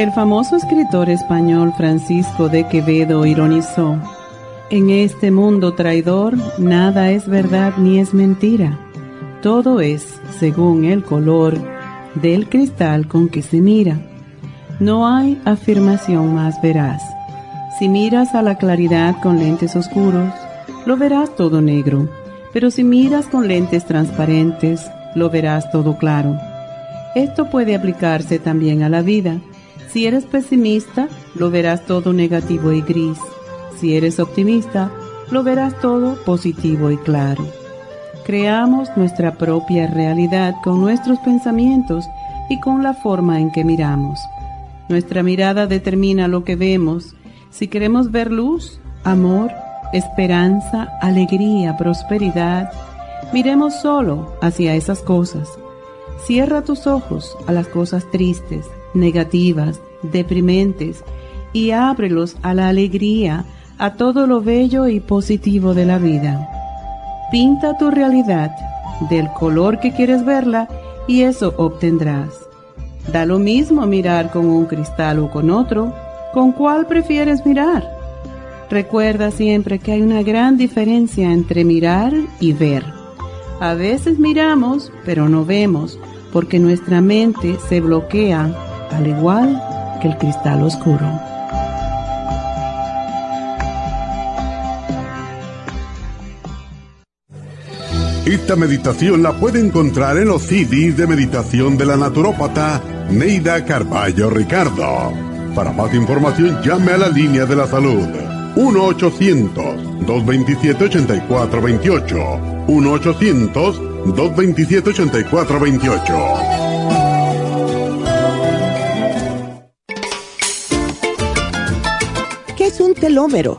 El famoso escritor español Francisco de Quevedo ironizó, En este mundo traidor nada es verdad ni es mentira, todo es según el color del cristal con que se mira. No hay afirmación más veraz. Si miras a la claridad con lentes oscuros, lo verás todo negro, pero si miras con lentes transparentes, lo verás todo claro. Esto puede aplicarse también a la vida si eres pesimista, lo verás todo negativo y gris. Si eres optimista, lo verás todo positivo y claro. Creamos nuestra propia realidad con nuestros pensamientos y con la forma en que miramos. Nuestra mirada determina lo que vemos. Si queremos ver luz, amor, esperanza, alegría, prosperidad, miremos solo hacia esas cosas. Cierra tus ojos a las cosas tristes negativas, deprimentes, y ábrelos a la alegría, a todo lo bello y positivo de la vida. Pinta tu realidad del color que quieres verla y eso obtendrás. Da lo mismo mirar con un cristal o con otro, ¿con cuál prefieres mirar? Recuerda siempre que hay una gran diferencia entre mirar y ver. A veces miramos, pero no vemos, porque nuestra mente se bloquea al igual que el cristal oscuro. Esta meditación la puede encontrar en los CDs de meditación de la naturópata Neida Carballo Ricardo. Para más información llame a la línea de la salud 1-800-227-8428. 1-800-227-8428. Telómero.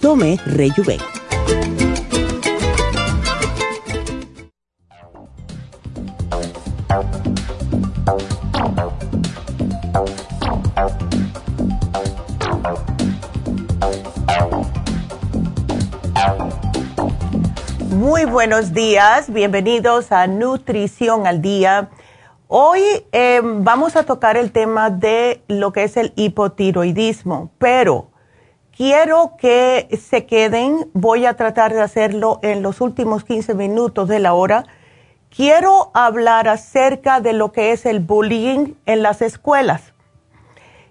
Tome Rejuven. Muy buenos días, bienvenidos a Nutrición al Día. Hoy em, vamos a tocar el tema de lo que es el hipotiroidismo, pero quiero que se queden, voy a tratar de hacerlo en los últimos 15 minutos de la hora. Quiero hablar acerca de lo que es el bullying en las escuelas.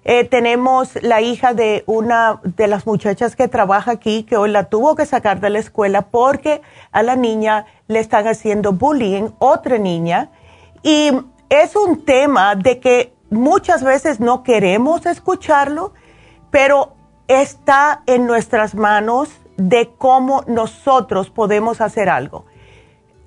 Eh, tenemos la hija de una de las muchachas que trabaja aquí, que hoy la tuvo que sacar de la escuela porque a la niña le están haciendo bullying, otra niña. Y es un tema de que muchas veces no queremos escucharlo, pero está en nuestras manos de cómo nosotros podemos hacer algo.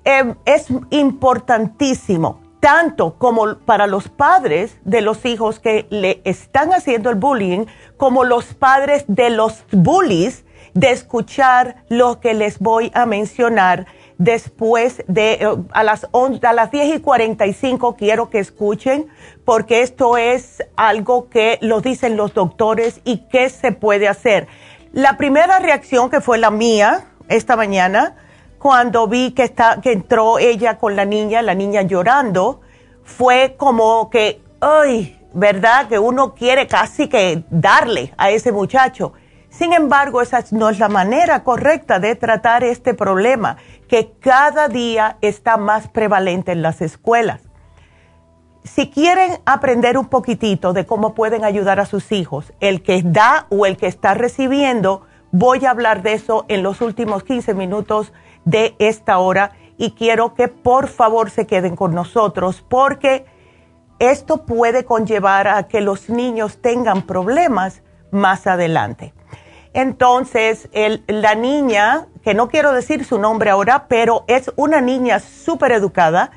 Eh, es importantísimo tanto como para los padres de los hijos que le están haciendo el bullying, como los padres de los bullies, de escuchar lo que les voy a mencionar después de eh, a las, a las 10 y 45 quiero que escuchen porque esto es algo que lo dicen los doctores y qué se puede hacer. La primera reacción que fue la mía esta mañana, cuando vi que, está, que entró ella con la niña, la niña llorando, fue como que, ay, ¿verdad? Que uno quiere casi que darle a ese muchacho. Sin embargo, esa no es la manera correcta de tratar este problema que cada día está más prevalente en las escuelas. Si quieren aprender un poquitito de cómo pueden ayudar a sus hijos, el que da o el que está recibiendo, voy a hablar de eso en los últimos 15 minutos de esta hora y quiero que por favor se queden con nosotros porque esto puede conllevar a que los niños tengan problemas más adelante. Entonces, la niña, que no quiero decir su nombre ahora, pero es una niña súper educada,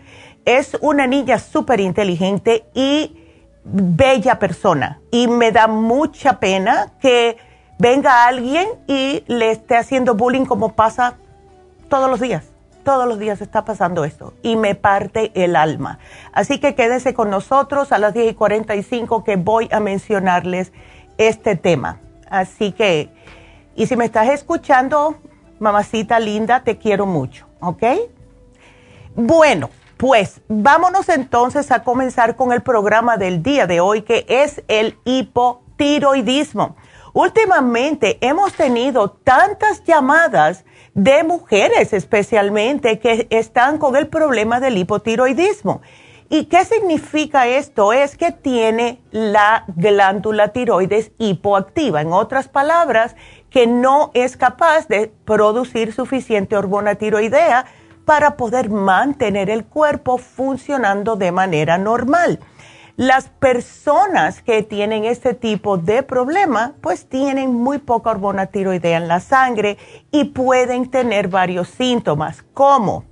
es una niña súper inteligente y bella persona. Y me da mucha pena que venga alguien y le esté haciendo bullying como pasa todos los días. Todos los días está pasando esto y me parte el alma. Así que quédense con nosotros a las 10 y 45 que voy a mencionarles este tema. Así que, y si me estás escuchando, mamacita linda, te quiero mucho, ¿ok? Bueno, pues vámonos entonces a comenzar con el programa del día de hoy, que es el hipotiroidismo. Últimamente hemos tenido tantas llamadas de mujeres especialmente que están con el problema del hipotiroidismo. ¿Y qué significa esto? Es que tiene la glándula tiroides hipoactiva. En otras palabras, que no es capaz de producir suficiente hormona tiroidea para poder mantener el cuerpo funcionando de manera normal. Las personas que tienen este tipo de problema, pues tienen muy poca hormona tiroidea en la sangre y pueden tener varios síntomas como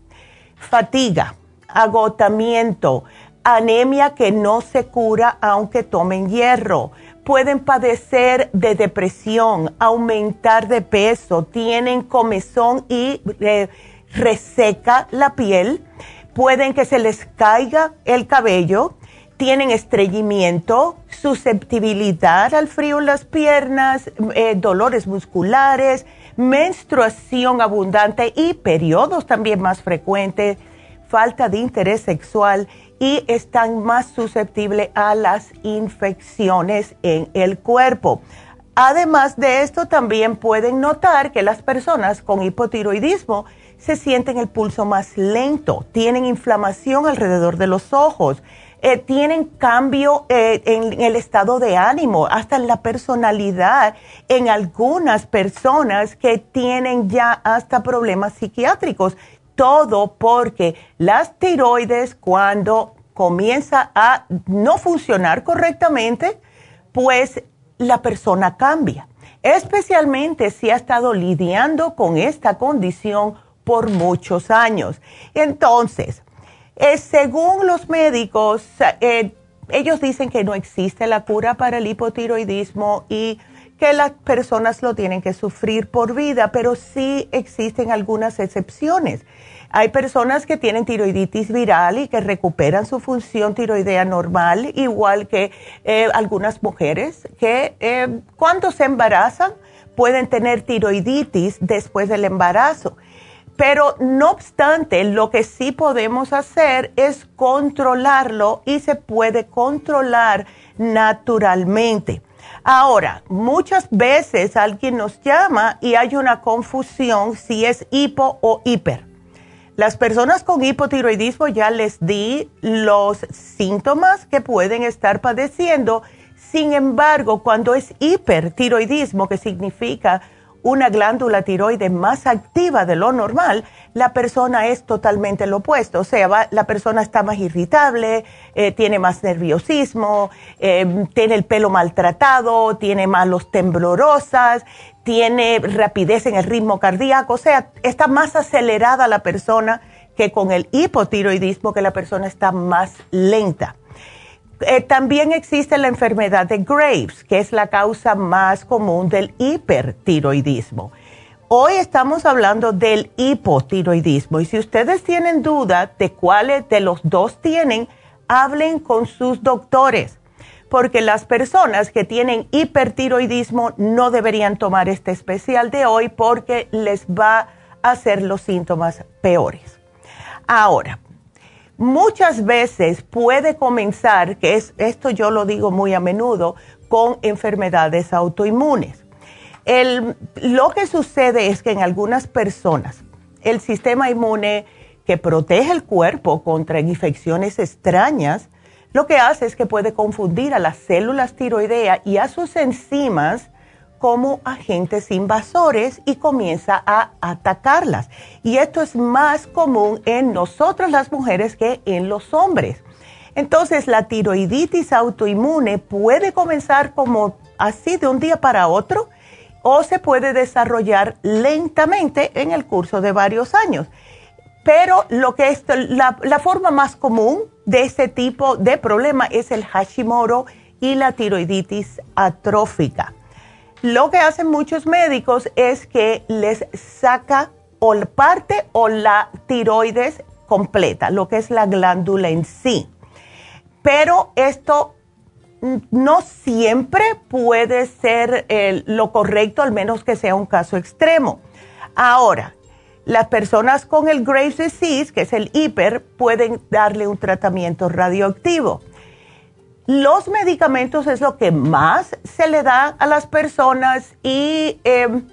fatiga, agotamiento, anemia que no se cura aunque tomen hierro. Pueden padecer de depresión, aumentar de peso, tienen comezón y reseca la piel. Pueden que se les caiga el cabello tienen estreñimiento, susceptibilidad al frío en las piernas, eh, dolores musculares, menstruación abundante y periodos también más frecuentes, falta de interés sexual y están más susceptibles a las infecciones en el cuerpo. Además de esto, también pueden notar que las personas con hipotiroidismo se sienten el pulso más lento, tienen inflamación alrededor de los ojos, eh, tienen cambio eh, en, el estado de ánimo, hasta en la personalidad, en algunas personas que tienen ya hasta problemas psiquiátricos. Todo porque las tiroides cuando comienza a no funcionar correctamente, pues la persona cambia, especialmente si ha estado lidiando con esta condición por muchos años. Entonces, eh, según los médicos, eh, ellos dicen que no existe la cura para el hipotiroidismo y que las personas lo tienen que sufrir por vida, pero sí existen algunas excepciones. Hay personas que tienen tiroiditis viral y que recuperan su función tiroidea normal, igual que eh, algunas mujeres que cuando se embarazan pueden tener tiroiditis después del embarazo. Pero no obstante, lo que sí podemos hacer es controlarlo y se puede controlar naturalmente. Ahora, muchas veces alguien nos llama y hay una confusión si es hipo o hiper. Las personas con hipotiroidismo ya les di los síntomas que pueden estar padeciendo. Sin embargo, cuando es hipertiroidismo, que significa una glándula tiroide más activa de lo normal, la persona es totalmente lo opuesto. O sea, la persona está más irritable, eh, tiene más nerviosismo, eh, tiene el pelo maltratado, tiene malos temblorosas, tiene rapidez en el ritmo cardíaco. O sea, está más acelerada la persona que con el hipotiroidismo, que la persona está más lenta. Eh, también existe la enfermedad de Graves, que es la causa más común del hipertiroidismo. Hoy estamos hablando del hipotiroidismo y si ustedes tienen duda de cuáles de los dos tienen, hablen con sus doctores, porque las personas que tienen hipertiroidismo no deberían tomar este especial de hoy porque les va a hacer los síntomas peores. Ahora, muchas veces puede comenzar, que es, esto yo lo digo muy a menudo, con enfermedades autoinmunes. Lo que sucede es que en algunas personas el sistema inmune que protege el cuerpo contra infecciones extrañas, lo que hace es que puede confundir a las células tiroideas y a sus enzimas como agentes invasores y comienza a atacarlas. Y esto es más común en nosotras las mujeres que en los hombres. Entonces la tiroiditis autoinmune puede comenzar como así de un día para otro o se puede desarrollar lentamente en el curso de varios años. Pero lo que es la, la forma más común de este tipo de problema es el Hashimoto y la tiroiditis atrófica. Lo que hacen muchos médicos es que les saca o parte o la tiroides completa, lo que es la glándula en sí. Pero esto no siempre puede ser lo correcto, al menos que sea un caso extremo. Ahora, las personas con el Graves disease, que es el hiper, pueden darle un tratamiento radioactivo. Los medicamentos es lo que más se le da a las personas y em,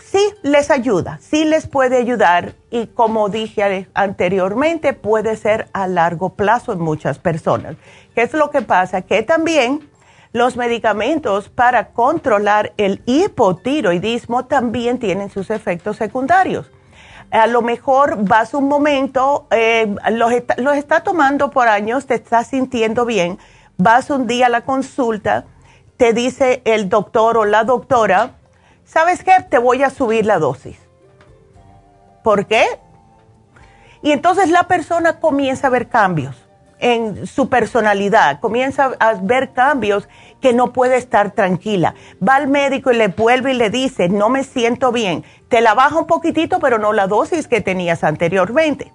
sí les ayuda, sí les puede ayudar y como dije anteriormente, puede ser a largo plazo en muchas personas. ¿Qué es lo que pasa? Que también los medicamentos para controlar el hipotiroidismo también tienen sus efectos secundarios. A lo mejor vas un momento, eh, los, los está tomando por años, te estás sintiendo bien, vas un día a la consulta, te dice el doctor o la doctora, ¿sabes qué? Te voy a subir la dosis. ¿Por qué? Y entonces la persona comienza a ver cambios en su personalidad, comienza a ver cambios que no puede estar tranquila. Va al médico y le vuelve y le dice, no me siento bien, te la baja un poquitito, pero no la dosis que tenías anteriormente.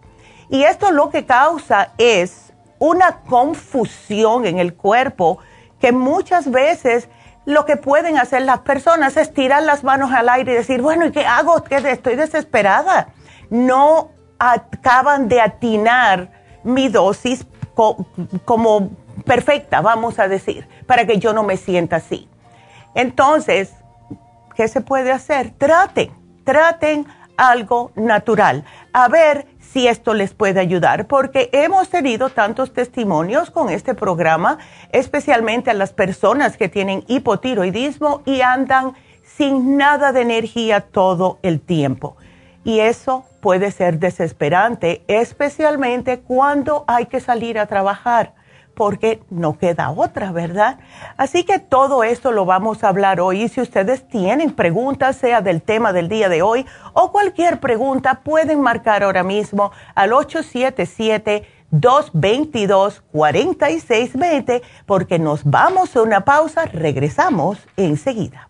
Y esto lo que causa es una confusión en el cuerpo que muchas veces lo que pueden hacer las personas es tirar las manos al aire y decir, bueno, ¿y qué hago? Estoy desesperada. No acaban de atinar mi dosis como perfecta, vamos a decir, para que yo no me sienta así. Entonces, ¿qué se puede hacer? Traten, traten algo natural. A ver si esto les puede ayudar, porque hemos tenido tantos testimonios con este programa, especialmente a las personas que tienen hipotiroidismo y andan sin nada de energía todo el tiempo. Y eso puede ser desesperante, especialmente cuando hay que salir a trabajar porque no queda otra, ¿verdad? Así que todo esto lo vamos a hablar hoy y si ustedes tienen preguntas, sea del tema del día de hoy o cualquier pregunta, pueden marcar ahora mismo al 877-222-4620 porque nos vamos a una pausa, regresamos enseguida.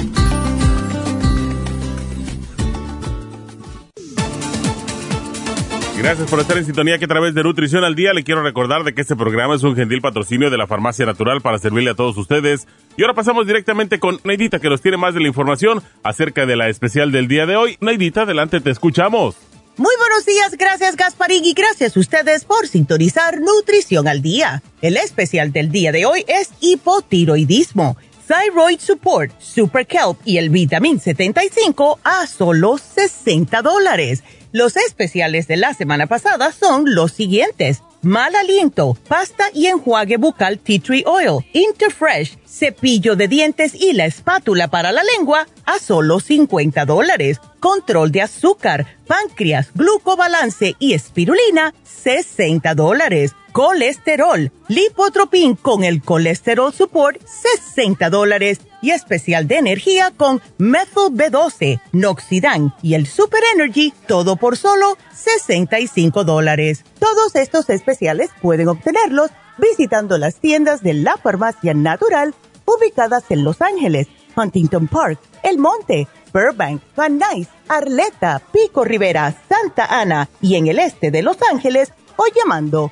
Gracias por estar en sintonía que a través de Nutrición al Día le quiero recordar de que este programa es un gentil patrocinio de la Farmacia Natural para servirle a todos ustedes. Y ahora pasamos directamente con Neidita que nos tiene más de la información acerca de la especial del día de hoy. Neidita, adelante, te escuchamos. Muy buenos días, gracias Gasparín y gracias a ustedes por sintonizar Nutrición al Día. El especial del día de hoy es hipotiroidismo, Thyroid Support, Super Kelp y el Vitamin 75 a solo 60 dólares. Los especiales de la semana pasada son los siguientes. Mal aliento, pasta y enjuague bucal Tea Tree Oil, Interfresh, cepillo de dientes y la espátula para la lengua a solo 50 dólares. Control de azúcar, páncreas, glucobalance y espirulina, 60 dólares colesterol, lipotropin con el colesterol support, 60 dólares y especial de energía con methyl B12, Noxidan y el Super Energy, todo por solo 65 dólares. Todos estos especiales pueden obtenerlos visitando las tiendas de la farmacia natural ubicadas en Los Ángeles, Huntington Park, El Monte, Burbank, Van Nuys, Arleta, Pico Rivera, Santa Ana y en el este de Los Ángeles o llamando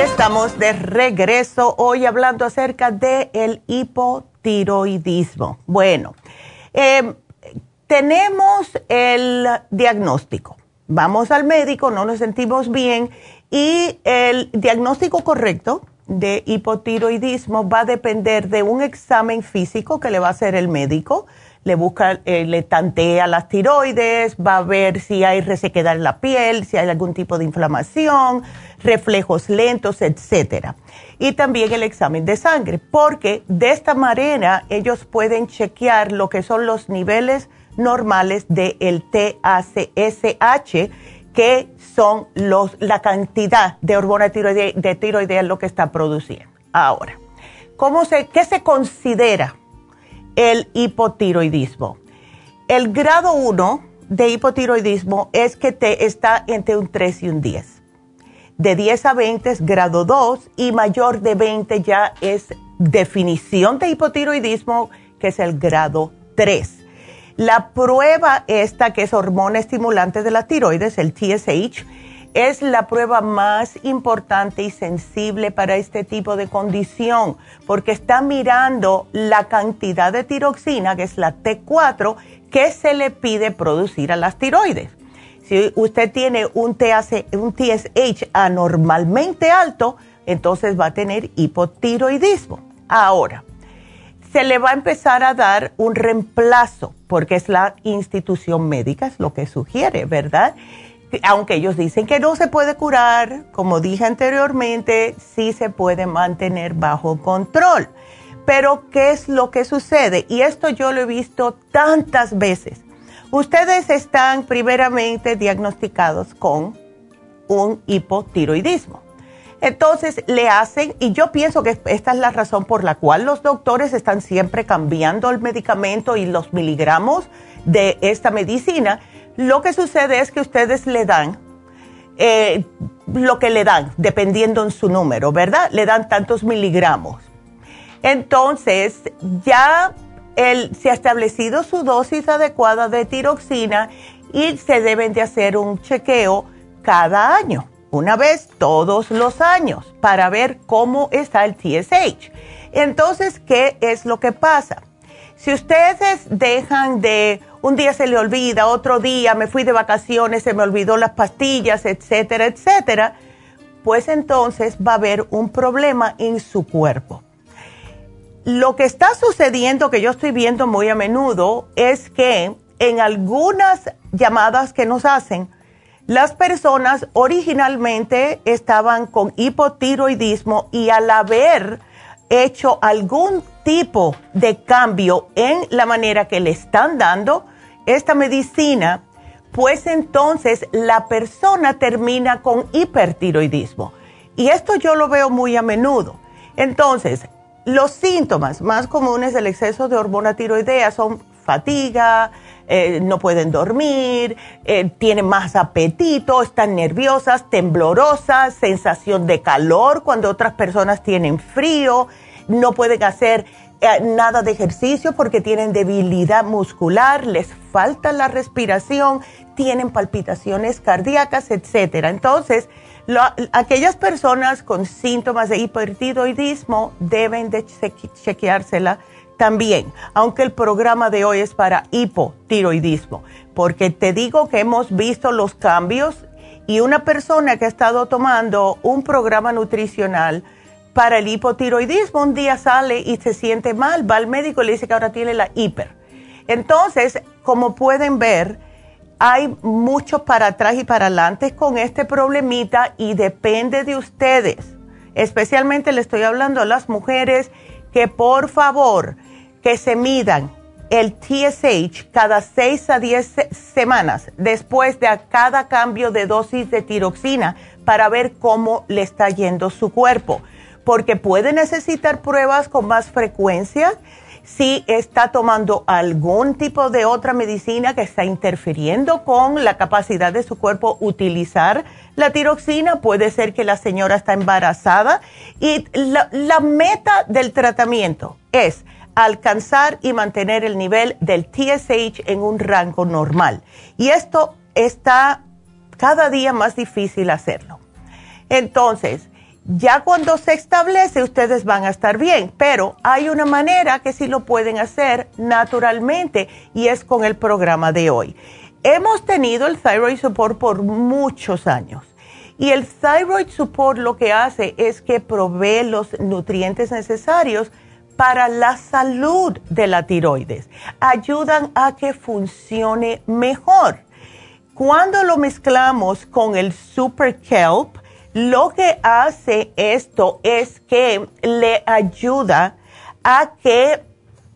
Estamos de regreso hoy hablando acerca del el hipotiroidismo. Bueno, em, tenemos el diagnóstico. Vamos al médico, no nos sentimos bien y el diagnóstico correcto de hipotiroidismo va a depender de un examen físico que le va a hacer el médico le busca, eh, le tantea las tiroides, va a ver si hay resequedad en la piel, si hay algún tipo de inflamación, reflejos lentos, etcétera. Y también el examen de sangre, porque de esta manera ellos pueden chequear lo que son los niveles normales del el TACSH, que son los, la cantidad de hormona tiroidea, de tiroidea lo que está produciendo. Ahora, ¿cómo se, ¿qué se considera el hipotiroidismo. El grado 1 de hipotiroidismo es que te está entre un 3 y un 10. De 10 a 20 es grado 2 y mayor de 20 ya es definición de hipotiroidismo, que es el grado 3. La prueba esta, que es hormona estimulante de la tiroides, el TSH, es la prueba más importante y sensible para este tipo de condición, porque está mirando la cantidad de tiroxina, que es la T4, que se le pide producir a las tiroides. Si usted tiene un, un TSH anormalmente alto, entonces va a tener hipotiroidismo. Ahora, se le va a empezar a dar un reemplazo, porque es la institución médica, es lo que sugiere, ¿verdad? Aunque ellos dicen que no se puede curar, como dije anteriormente, sí se puede mantener bajo control. Pero, ¿qué es lo que sucede? Y esto yo lo he visto tantas veces. Ustedes están primeramente diagnosticados con un hipotiroidismo. Entonces le hacen, y yo pienso que esta es la razón por la cual los doctores están siempre cambiando el medicamento y los miligramos de esta medicina, lo que sucede es que ustedes le dan eh, lo que le dan, dependiendo en su número, ¿verdad? Le dan tantos miligramos. Entonces, ya se ha establecido su dosis adecuada de tiroxina y se deben de hacer un chequeo cada año, una vez todos los años, para ver cómo está el TSH. Entonces, ¿qué es lo que pasa? Si ustedes dejan de un día se le olvida, otro día me fui de vacaciones, se me olvidó las pastillas, etcétera, etcétera, pues entonces va a haber un problema en su cuerpo. Lo que está sucediendo, que yo estoy viendo muy a menudo, es que en algunas llamadas que nos hacen, las personas originalmente estaban con hipotiroidismo y al haber hecho algún tipo de cambio en la manera que le están dando esta medicina, pues entonces la persona termina con hipertiroidismo. Y esto yo lo veo muy a menudo. Entonces, los síntomas más comunes del exceso de hormona tiroidea son fatiga, eh, no pueden dormir, eh, tienen más apetito, están nerviosas, temblorosas, sensación de calor cuando otras personas tienen frío, no pueden hacer eh, nada de ejercicio porque tienen debilidad muscular, les falta la respiración, tienen palpitaciones cardíacas, etcétera. Entonces, aquellas personas con síntomas de hipertiroidismo deben de chequeársela también, aunque el programa de hoy es para hipotiroidismo, porque te digo que hemos visto los cambios y una persona que ha estado tomando un programa nutricional para el hipotiroidismo un día sale y se siente mal, va al médico y le dice que ahora tiene la hiper. Entonces, como pueden ver, hay mucho para atrás y para adelante con este problemita y depende de ustedes. Especialmente le estoy hablando a las mujeres que por favor que se midan el TSH cada 6 a 10 semanas después de cada cambio de dosis de tiroxina para ver cómo le está yendo su cuerpo. Porque puede necesitar pruebas con más frecuencia si está tomando algún tipo de otra medicina que está interfiriendo con la capacidad de su cuerpo utilizar la tiroxina, puede ser que la señora está embarazada y la, meta del tratamiento es alcanzar y mantener el nivel del TSH en un rango normal. Y esto está cada día más difícil hacerlo. Entonces, ya cuando se establece, ustedes van a estar bien, pero hay una manera que sí lo pueden hacer naturalmente y es con el programa de hoy. Hemos tenido el Thyroid Support por muchos años y el Thyroid Support lo que hace es que provee los nutrientes necesarios para la salud de la tiroides. Ayudan a que funcione mejor. Cuando lo mezclamos con el Super Kelp, lo que hace esto es que le ayuda a que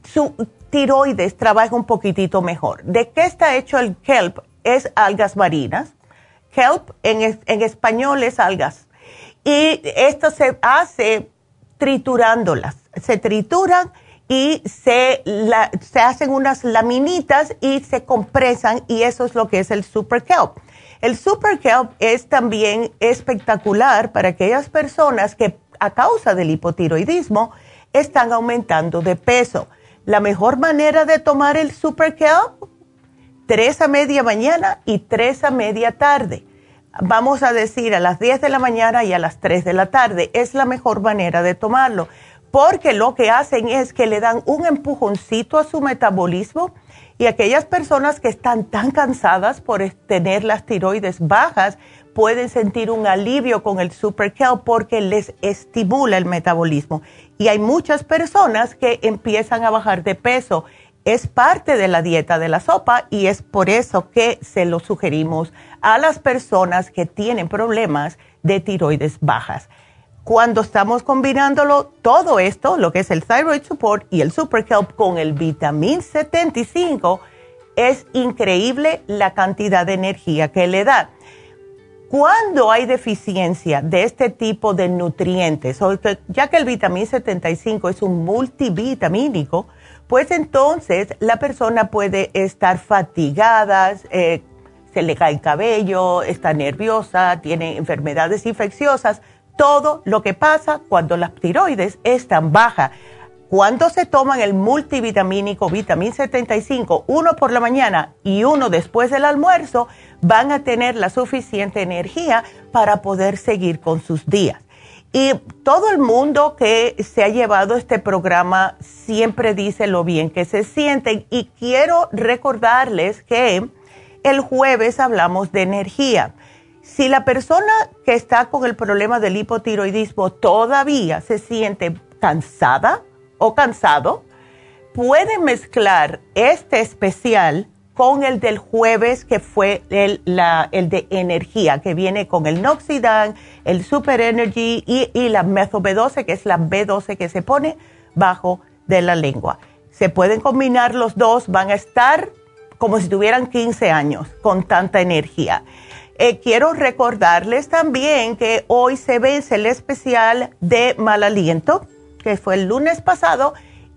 su tiroides trabaje un poquitito mejor. ¿De qué está hecho el kelp? Es algas marinas. Kelp en, español es algas. Y esto se hace triturándolas. Se trituran y se, se hacen unas laminitas y se compresan y eso es lo que es el super kelp. El Super Kelp es también espectacular para aquellas personas que a causa del hipotiroidismo están aumentando de peso. La mejor manera de tomar el Super Kelp, tres a media mañana y tres a media tarde. Vamos a decir a las 10 de la mañana y a las 3 de la tarde. Es la mejor manera de tomarlo, porque lo que hacen es que le dan un empujoncito a su metabolismo y aquellas personas que están tan cansadas por tener las tiroides bajas pueden sentir un alivio con el Super Kelp porque les estimula el metabolismo. Y hay muchas personas que empiezan a bajar de peso. Es parte de la dieta de la sopa y es por eso que se lo sugerimos a las personas que tienen problemas de tiroides bajas cuando estamos combinándolo todo esto, lo que es el Thyroid Support y el Super Help con el Vitamin 75, es increíble la cantidad de energía que le da. Cuando hay deficiencia de este tipo de nutrientes, ya que el Vitamin 75 es un multivitamínico, pues entonces la persona puede estar fatigada, eh, se le cae el cabello, está nerviosa, tiene enfermedades infecciosas todo lo que pasa cuando las tiroides están bajas. Cuando se toman el multivitamínico Vitamin 75, uno por la mañana y uno después del almuerzo, van a tener la suficiente energía para poder seguir con sus días. Y todo el mundo que se ha llevado este programa siempre dice lo bien que se sienten. Y quiero recordarles que el jueves hablamos de energía. Si la persona que está con el problema del hipotiroidismo todavía se siente cansada o cansado, puede mezclar este especial con el del jueves, que fue el, de energía, que viene con el Noxidan, el Super Energy y, y la Meso B12, que es la B12 que se pone bajo de la lengua. Se pueden combinar los dos, van a estar como si tuvieran 15 años con tanta energía. Eh, quiero recordarles también que hoy se vence el especial de mal aliento, que fue el lunes pasado,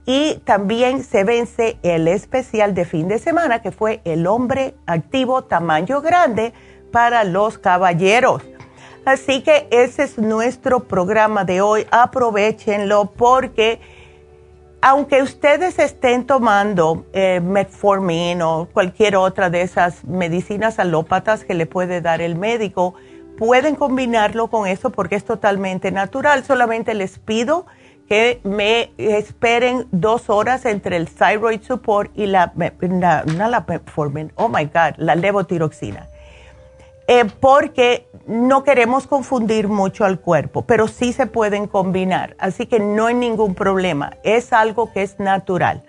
y también se vence el especial de fin de semana, que fue el hombre activo tamaño grande para los caballeros. Así que ese es nuestro programa de hoy. Aprovechenlo porque aunque ustedes estén tomando eh, metformin o cualquier otra de esas medicinas alópatas que le puede dar el médico, pueden combinarlo con eso porque es totalmente natural. Solamente les pido que me esperen dos horas entre el thyroid support y la, la metformin, oh my God, la levotiroxina. Eh, porque no queremos confundir mucho al cuerpo, pero sí se pueden combinar, así que no hay ningún problema, es algo que es natural.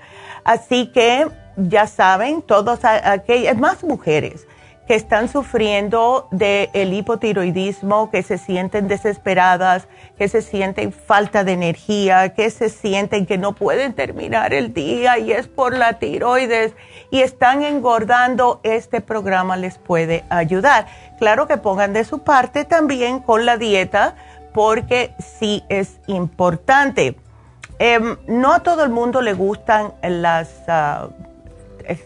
Así que ya saben, todos aquellas, más mujeres que están sufriendo del el hipotiroidismo, que se sienten desesperadas, que se sienten falta de energía, que se sienten que no pueden terminar el día y es por la tiroides y están engordando, este programa les puede ayudar. Claro que pongan de su parte también con la dieta porque sí es importante. Em, no a todo el mundo le gustan las, ah,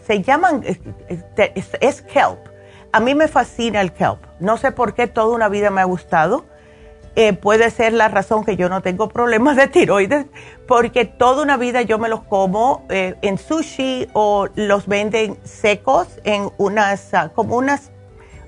se llaman, es kelp a mí me fascina el kelp. No sé por qué toda una vida me ha gustado. Eh, puede ser la razón que yo no tengo problemas de tiroides, porque toda una vida yo me los como eh, en sushi o los venden secos en unas, ah, como unas,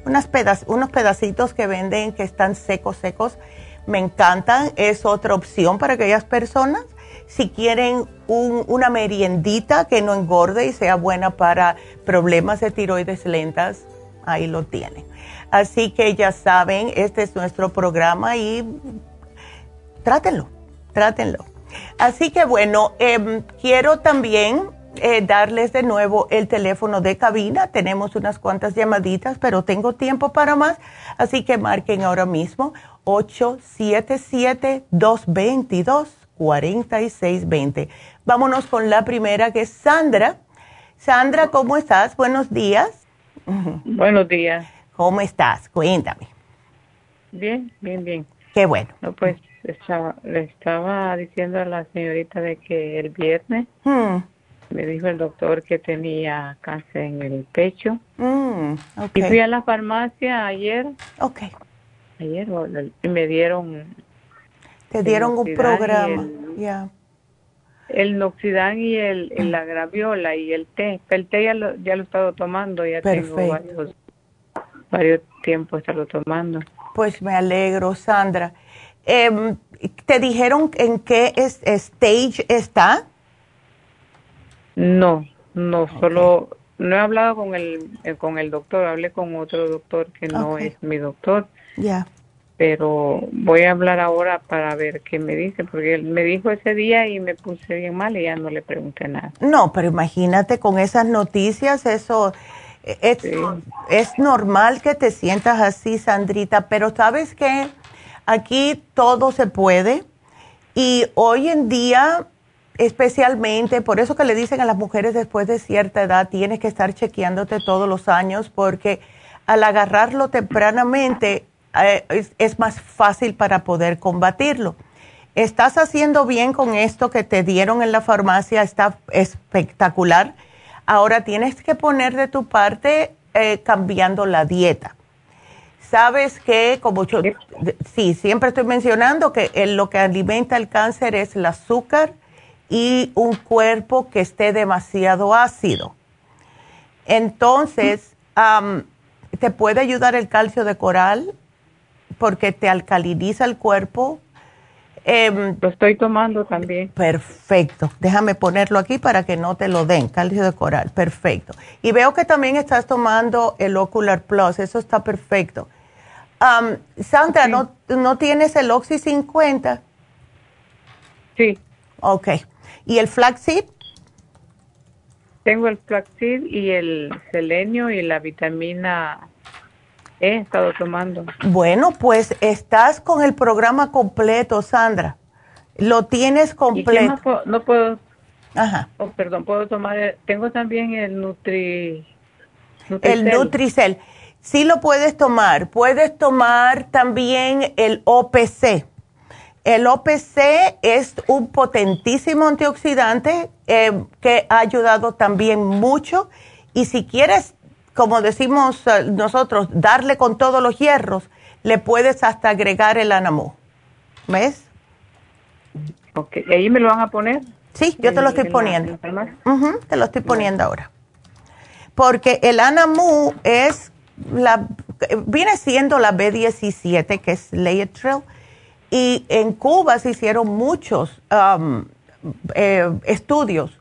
unas unos pedacitos que venden que están secos, secos. Me encantan, es otra opción para aquellas personas. Si quieren una meriendita que no engorde y sea buena para problemas de tiroides lentas, ahí lo tienen. Así que ya saben, este es nuestro programa y trátenlo, trátenlo. Así que bueno, em, quiero también eh, darles de nuevo el teléfono de cabina. Tenemos unas cuantas llamaditas, pero tengo tiempo para más. Así que marquen ahora mismo 877-222-4620. Vámonos con la primera que es Sandra. Sandra, ¿cómo estás? Buenos días. Buenos días. ¿Cómo estás? Cuéntame. Bien, bien, bien. Qué bueno. No, pues le estaba diciendo a la señorita de que el viernes hmm. me dijo el doctor que tenía cáncer en el pecho. Hmm, y fui a la farmacia ayer. Ok. Ayer y me dieron... Te dieron un programa. Ya el Noxidán y el, la graviola y el té. El té ya lo, ya lo he estado tomando, ya tengo varios, varios tiempos estarlo tomando. Pues me alegro, Sandra. Em, ¿Te dijeron en qué stage está? No, no, solo no he hablado con el, eh, con el doctor, hablé con otro doctor que no es mi doctor. Ya pero voy a hablar ahora para ver qué me dice, porque él me dijo ese día y me puse bien mal y ya no le pregunté nada. No, pero imagínate con esas noticias, eso es, es normal que te sientas así, Sandrita, pero sabes que aquí todo se puede y hoy en día especialmente, por eso que le dicen a las mujeres después de cierta edad, tienes que estar chequeándote todos los años porque al agarrarlo tempranamente es, más fácil para poder combatirlo. Estás haciendo bien con esto que te dieron en la farmacia, está espectacular. Ahora tienes que poner de tu parte eh, cambiando la dieta. Sabes que, como yo, sí, siempre estoy mencionando que lo que alimenta el cáncer es el azúcar y un cuerpo que esté demasiado ácido. Entonces, te puede ayudar el calcio de coral, porque te alcaliniza el cuerpo. Em, lo estoy tomando también. Perfecto. Déjame ponerlo aquí para que no te lo den, calcio de coral. Perfecto. Y veo que también estás tomando el Ocular Plus. Eso está perfecto. Sandra, ¿no, ¿no tienes el Oxy 50? Sí. Ok. ¿Y el flaxseed? Tengo el flaxseed y el selenio y la vitamina he estado tomando. Bueno, pues estás con el programa completo, Sandra. Lo tienes completo. no, puedo, Ajá. Oh, perdón, puedo tomar, tengo también el Nutri... El Nutricel. Sí lo puedes tomar. Puedes tomar también el OPC. El OPC es un potentísimo antioxidante eh, que ha ayudado también mucho. Y si quieres, como decimos eh, nosotros, darle con todos los hierros, le puedes hasta agregar el anamú. ¿Ves? Ok, ¿y ahí me lo van a poner? Sí, yo te lo estoy poniendo. te lo estoy poniendo ahora. Porque el anamú es la, viene siendo la B17, que es Laetrile, y en Cuba se hicieron muchos um, eh, estudios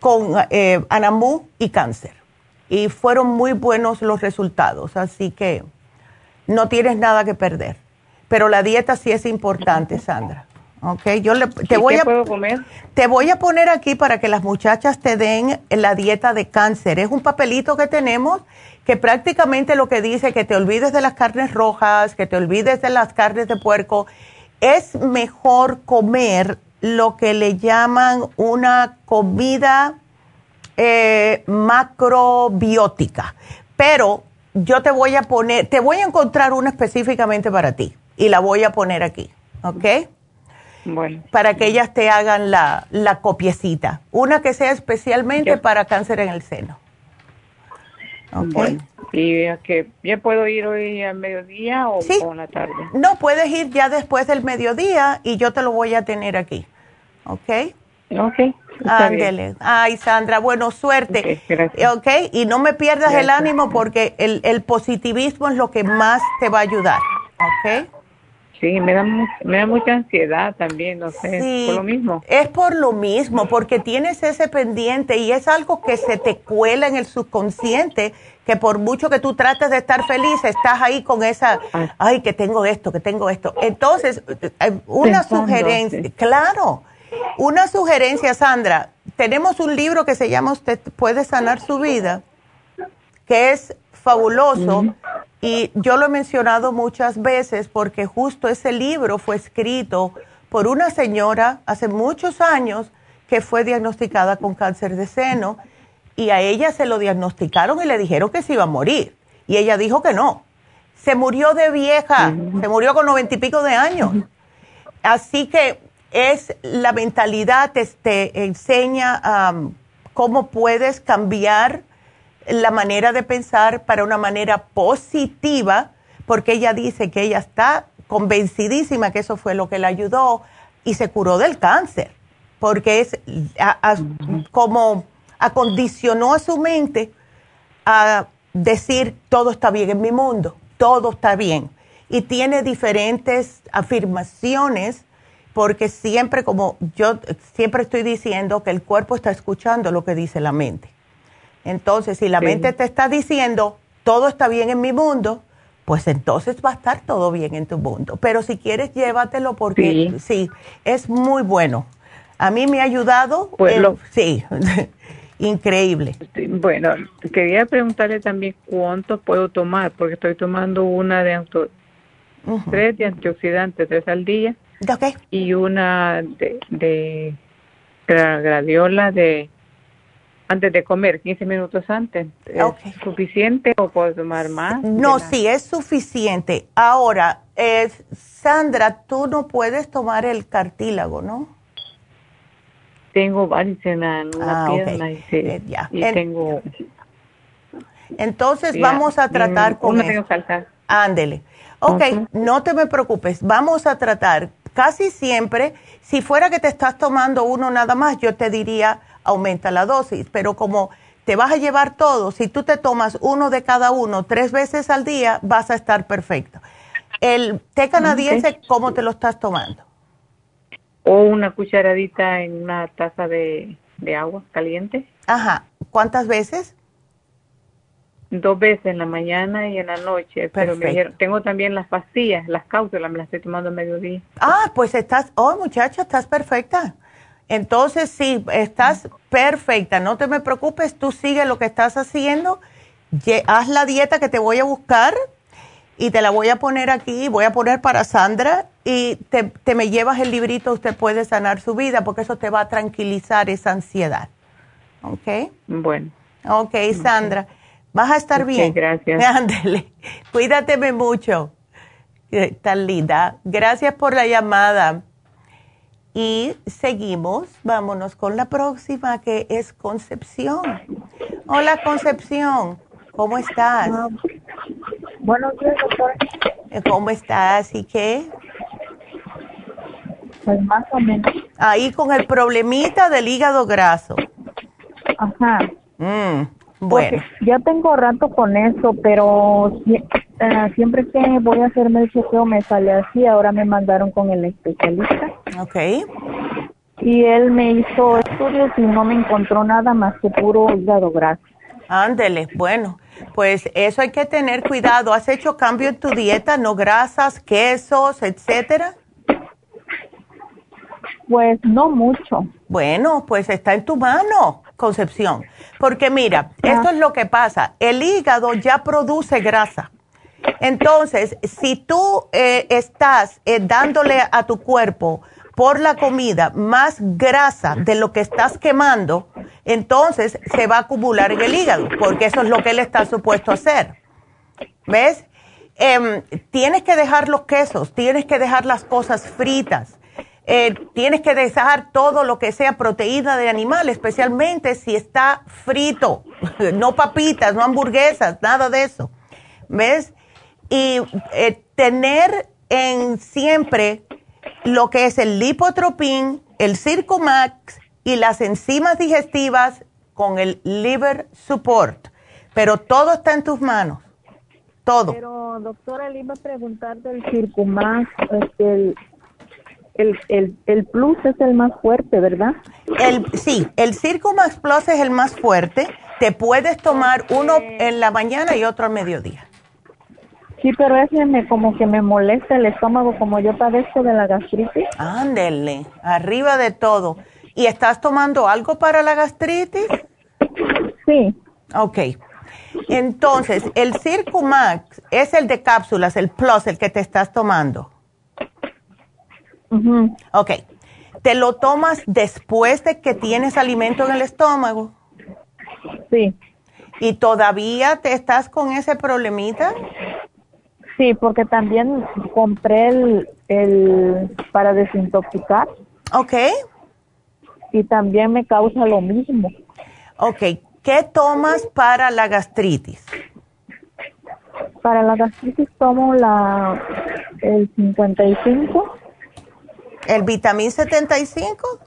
con eh, anamú y cáncer. Y fueron muy buenos los resultados, así que no tienes nada que perder. Pero la dieta sí es importante, Sandra. Okay, yo te voy a comer? te voy a poner aquí para que las muchachas te den la dieta de cáncer. Es un papelito que tenemos que prácticamente lo que dice que te olvides de las carnes rojas, que te olvides de las carnes de puerco. Es mejor comer lo que le llaman una comida eh, macrobiótica. Pero yo te voy a poner, te voy a encontrar una específicamente para ti y la voy a poner aquí, ¿ok? Bueno. Para que ellas te hagan la, la copiecita. Una que sea especialmente para cáncer en el seno. Okay. ¿Y que ya puedo ir hoy al mediodía o, sí. la tarde? No, puedes ir ya después del mediodía y yo te lo voy a tener aquí. ¿Ok? Ok. Ándele. Ay, Sandra, bueno, suerte. Ok, y no me pierdas el ánimo porque el, el positivismo es lo que más te va a ayudar. ¿Ok? Sí, me da, me da mucha ansiedad también, no sé, sí, por lo mismo. Es por lo mismo, porque tienes ese pendiente y es algo que se te cuela en el subconsciente, que por mucho que tú trates de estar feliz, estás ahí con esa, ay, que tengo esto, que tengo esto. Entonces, eh, una sugerencia, claro, una sugerencia, Sandra, tenemos un libro que se llama Usted puede sanar su vida, que es fabuloso. Y yo lo he mencionado muchas veces porque justo ese libro fue escrito por una señora hace muchos años que fue diagnosticada con cáncer de seno y a ella se lo diagnosticaron y le dijeron que se iba a morir. Y ella dijo que no. Se murió de vieja, se murió con noventa y pico de años. Así que es la mentalidad, te, te enseña cómo puedes cambiar la manera de pensar para una manera positiva, porque ella dice que ella está convencidísima que eso fue lo que le ayudó y se curó del cáncer, porque es como acondicionó a su mente a decir todo está bien en mi mundo, todo está bien. Y tiene diferentes afirmaciones, porque siempre, como yo siempre estoy diciendo, que el cuerpo está escuchando lo que dice la mente. Entonces, si la mente te está diciendo, todo está bien en mi mundo, pues entonces va a estar todo bien en tu mundo. Pero si quieres, llévatelo porque sí, es muy bueno. A mí me ha ayudado. Pues sí, increíble. Bueno, quería preguntarle también cuánto puedo tomar, porque estoy tomando una de auto, tres de antioxidantes, tres al día. Y una de, de gradiola de antes de comer, 15 minutos antes. ¿Es suficiente o puedo tomar más? No, sí, es suficiente. Ahora, Sandra, tú no puedes tomar el cartílago, ¿no? Tengo varios en la, ah, pierna y, eh, tengo... Entonces vamos a tratar con eso. Ándele. Ok, no te me preocupes, vamos a tratar. Casi siempre, si fuera que te estás tomando uno nada más, yo te diría aumenta la dosis, pero como te vas a llevar todo, si tú te tomas uno de cada uno tres veces al día, vas a estar perfecto. El té canadiense, ¿cómo te lo estás tomando? O una cucharadita en una taza de, agua caliente. Ajá. ¿Cuántas veces? Dos veces en la mañana y en la noche. Pero me tengo también las pastillas, las cápsulas, me las estoy tomando a mediodía. Ah, pues estás, oh muchacha, estás perfecta. Entonces, sí, estás perfecta, no te me preocupes, tú sigue lo que estás haciendo, haz la dieta que te voy a buscar y te la voy a poner aquí, voy a poner para Sandra y te, te me llevas el librito, usted puede sanar su vida, porque eso te va a tranquilizar esa ansiedad. ¿Ok? Bueno. Ok, Sandra. Vas a estar bien. Gracias. Ándele. Cuídateme mucho. Tan linda. Gracias por la llamada. Y seguimos. Vámonos con la próxima que es Concepción. Hola Concepción. ¿Cómo estás? Ah, buenos días, doctora. ¿Cómo estás y qué? Pues más o menos. Ahí con el problemita del hígado graso. Ajá. Mm, bueno. ya tengo rato con eso, pero eh, siempre que voy a hacerme el chequeo me sale así. Ahora me mandaron con el especialista. Ok. Y él me hizo estudios y no me encontró nada más que puro hígado graso. Ándele, bueno, pues eso hay que tener cuidado. ¿Has hecho cambio en tu dieta? ¿No grasas, quesos, etcétera? Pues no mucho. Bueno, pues está en tu mano, Concepción. Porque mira, esto es lo que pasa. El hígado ya produce grasa. Entonces, si tú eh, estás eh, dándole a tu cuerpo por la comida más grasa de lo que estás quemando, entonces se va a acumular en el hígado, porque eso es lo que él está supuesto a hacer. ¿Ves? Em, tienes que dejar los quesos, tienes que dejar las cosas fritas, eh, tienes que dejar todo lo que sea proteína de animal, especialmente si está frito, no papitas, no hamburguesas, nada de eso. ¿Ves? Y eh, tener en siempre lo que es el lipotropin, el Circumax y las enzimas digestivas con el liver support. Pero todo está en tus manos. Todo. Pero, doctora, le iba a preguntar del Circumax, este, el, el, el, plus es el más fuerte, ¿verdad? El, sí, el Circumax Plus es el más fuerte. Te puedes tomar uno en la mañana y otro al mediodía. Sí, pero ese me como que me molesta el estómago, como yo padezco de la gastritis. Ándele, arriba de todo. ¿Y estás tomando algo para la gastritis? Sí. Ok. Entonces, el Circumax es el de cápsulas, el Plus, el que te estás tomando. Ok. ¿Te lo tomas después de que tienes alimento en el estómago? Sí. ¿Y todavía te estás con ese problemita? Sí, porque también compré el, el para desintoxicar. Ok. Y también me causa lo mismo. Ok. ¿Qué tomas para la gastritis? Para la gastritis tomo la el 55. ¿El vitamín 75?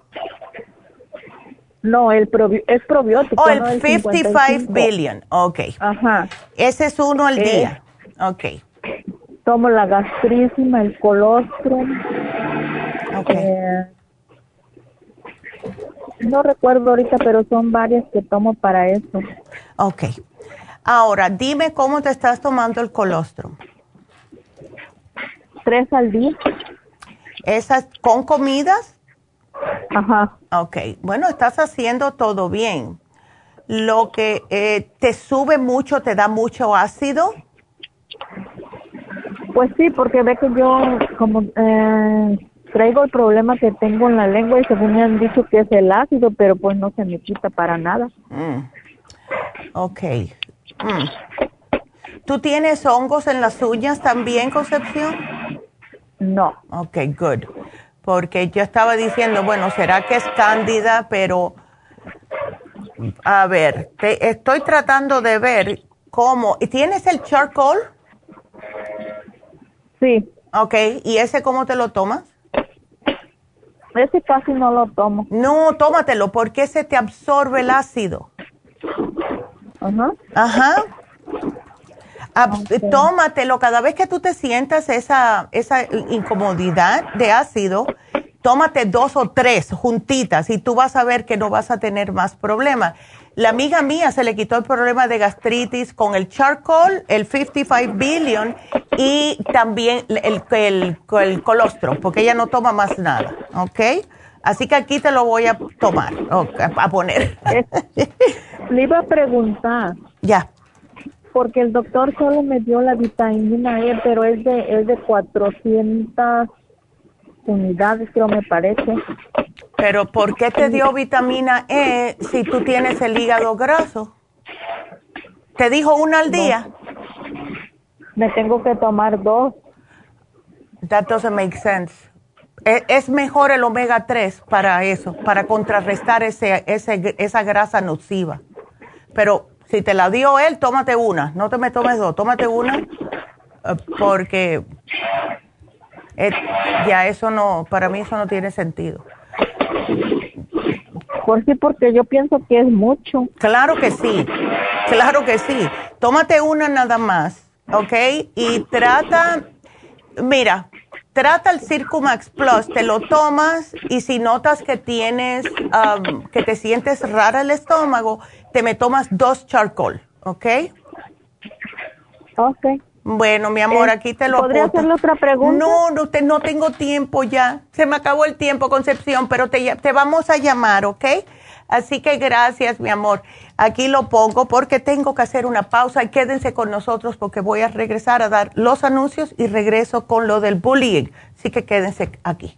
No, el es probiótico. Oh, el, 55, billion. Ok. Ajá. Ese es uno al día. Ok tomo la gastrísima, el colostrum. Eh, no recuerdo ahorita, pero son varias que tomo para eso. Ok. Ahora, dime cómo te estás tomando el colostrum. Tres al día. ¿Esas con comidas? Ajá. Ok. Bueno, estás haciendo todo bien. Lo que eh, te sube mucho, te da mucho ácido. Pues sí, porque ve que yo como eh, traigo el problema que tengo en la lengua y según me han dicho que es el ácido, pero pues no se me quita para nada. Mm. Ok. Mm. ¿Tú tienes hongos en las uñas también, Concepción? No. Ok, good. Porque yo estaba diciendo, bueno, será que es cándida, pero a ver, te, estoy tratando de ver cómo. ¿Tienes el charcoal? Sí. Ok, ¿y ese cómo te lo tomas? Ese casi no lo tomo. No, tómatelo, porque se te absorbe el ácido. Ajá. Ajá. Tómatelo cada vez que tú te sientas esa, esa incomodidad de ácido, tómate dos o tres juntitas y tú vas a ver que no vas a tener más problemas. La amiga mía se le quitó el problema de gastritis con el charcoal, el 55 billion y también el, el, el colostrum, porque ella no toma más nada, ¿ok? Así que aquí te lo voy a tomar, a poner. Le iba a preguntar. Ya. Porque el doctor solo me dio la vitamina E, pero es de, es de 400 unidades, creo me parece. Pero ¿por qué te dio vitamina E si tú tienes el hígado graso? ¿Te dijo una al día? Me tengo que tomar dos. That doesn't make sense. E, es, mejor el omega 3 para eso, para contrarrestar ese, ese, esa grasa nociva. Pero si te la dio él, tómate una. No te me tomes dos, tómate una eh, porque eh, ya eso no, para mí eso no tiene sentido. Sí, porque yo pienso que es mucho. Claro que sí, claro que sí. Tómate una nada más, ¿ok? Y trata, mira, trata el Circumax Plus, te lo tomas y si notas que tienes, um, que te sientes rara el estómago, te me tomas dos charcoal, ¿ok? Ok. Bueno, mi amor, aquí te lo ¿Podría hacerle otra pregunta? No, no, te, no tengo tiempo ya. Se me acabó el tiempo, Concepción, pero te, te vamos a llamar, ¿ok? Así que gracias, mi amor. Aquí lo pongo porque tengo que hacer una pausa y quédense con nosotros porque voy a regresar a dar los anuncios y regreso con lo del bullying. Así que quédense aquí.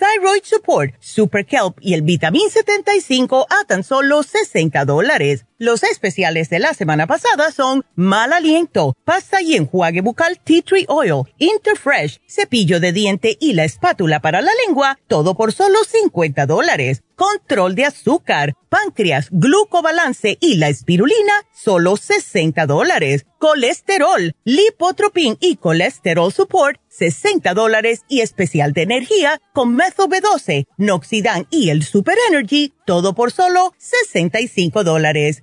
thyroid support, super kelp y el vitamin 75 a tan solo 60 dólares. Los especiales de la semana pasada son mal aliento, pasta y enjuague bucal tea tree oil, interfresh, cepillo de diente y la espátula para la lengua, todo por solo 50 dólares. Control de azúcar, páncreas, glucobalance y la espirulina, solo 60 dólares. Colesterol, lipotropin y colesterol support, 60 dólares y especial de energía con Metho B12, Noxidan y el Super Energy, todo por solo 65 dólares.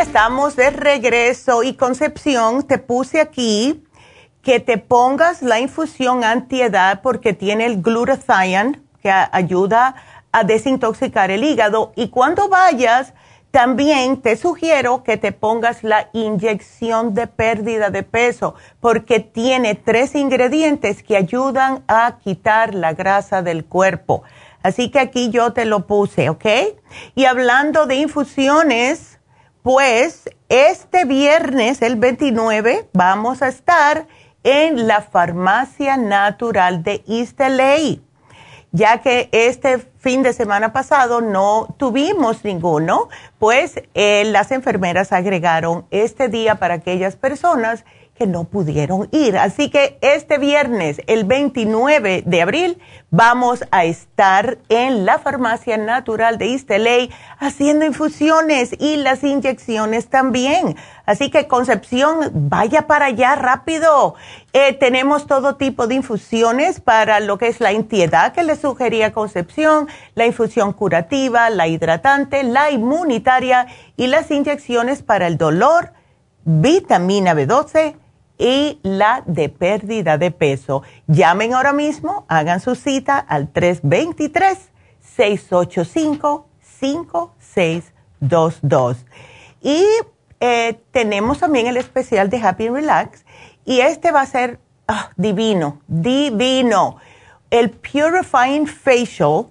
Estamos de regreso y Concepción, te puse aquí que te pongas la infusión antiedad porque tiene el glutathione que ayuda a desintoxicar el hígado y cuando vayas también te sugiero que te pongas la inyección de pérdida de peso porque tiene tres ingredientes que ayudan a quitar la grasa del cuerpo. Así que aquí yo te lo puse, ¿ok? Y hablando de infusiones, pues este viernes, el 29, vamos a estar en la Farmacia Natural de East LA, ya que este fin de semana pasado no tuvimos ninguno, pues eh, las enfermeras agregaron este día para aquellas personas no pudieron ir. Así que este viernes, el 29 de abril, vamos a estar en la Farmacia Natural de Isteley haciendo infusiones y las inyecciones también. Así que Concepción, vaya para allá rápido. Eh, tenemos todo tipo de infusiones para lo que es la intiedad que le sugería Concepción, la infusión curativa, la hidratante, la inmunitaria y las inyecciones para el dolor, vitamina B12 y la de pérdida de peso. Llamen ahora mismo, hagan su cita al 323-685-5622. Y tenemos también el especial de Happy Relax y este va a ser ah, divino, divino. El Purifying Facial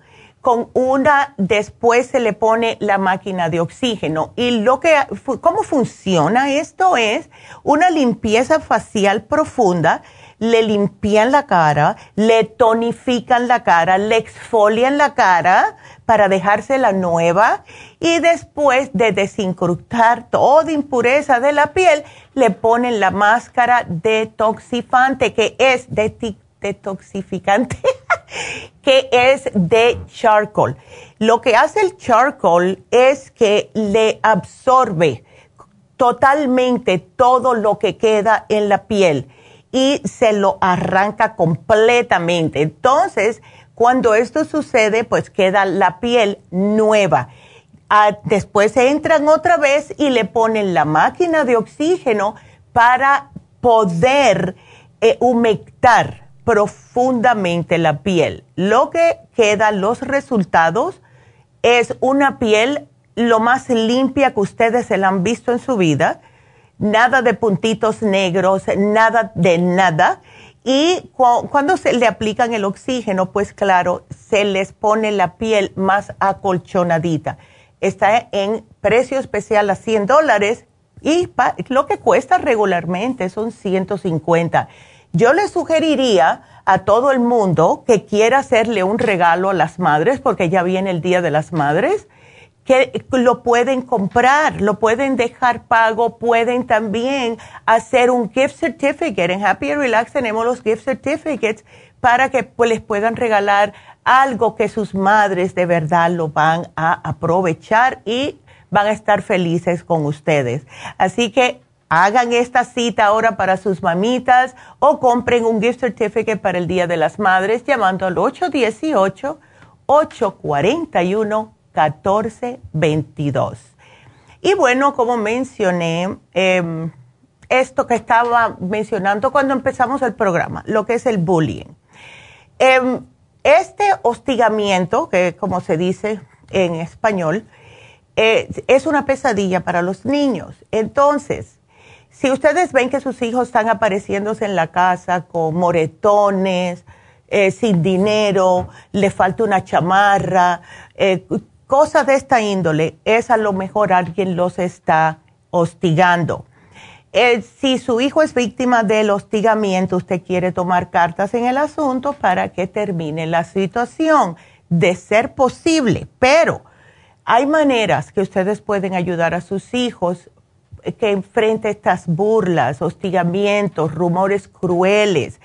con una, después se le pone la máquina de oxígeno. Y lo que, cómo funciona esto es una limpieza facial profunda, le limpian la cara, le tonifican la cara, le exfolian la cara para dejársela nueva y después de desincrustar toda impureza de la piel, le ponen la máscara detoxifante que es detoxificante que es de charcoal. Lo que hace el charcoal es que le absorbe totalmente todo lo que queda en la piel y se lo arranca completamente. Entonces, cuando esto sucede, pues queda la piel nueva. Ah, después entran otra vez y le ponen la máquina de oxígeno para poder eh, humectar profundamente la piel. Lo que queda, los resultados, es una piel lo más limpia que ustedes se la han visto en su vida. Nada de puntitos negros, nada de nada. Y cuando se le aplican el oxígeno, pues claro, se les pone la piel más acolchonadita. Está en precio especial a 100 dólares y lo que cuesta regularmente son 150. Yo le sugeriría a todo el mundo que quiera hacerle un regalo a las madres, porque ya viene el Día de las Madres, que lo pueden comprar, lo pueden dejar pago, pueden también hacer un gift certificate. En Happy Relax tenemos los gift certificates para que pues, les puedan regalar algo que sus madres de verdad lo van a aprovechar y van a estar felices con ustedes. Así que Hagan esta cita ahora para sus mamitas o compren un gift certificate para el Día de las Madres llamando al 818-841-1422. Y bueno, como mencioné, em, esto que estaba mencionando cuando empezamos el programa, lo que es el bullying. Em, este hostigamiento, que como se dice en español, eh, es una pesadilla para los niños. Entonces, si ustedes ven que sus hijos están apareciéndose en la casa con moretones, eh, sin dinero, le falta una chamarra, eh, cosas de esta índole, es a lo mejor alguien los está hostigando. Eh, si su hijo es víctima del hostigamiento, usted quiere tomar cartas en el asunto para que termine la situación, de ser posible, pero hay maneras que ustedes pueden ayudar a sus hijos que enfrente estas burlas, hostigamientos, rumores crueles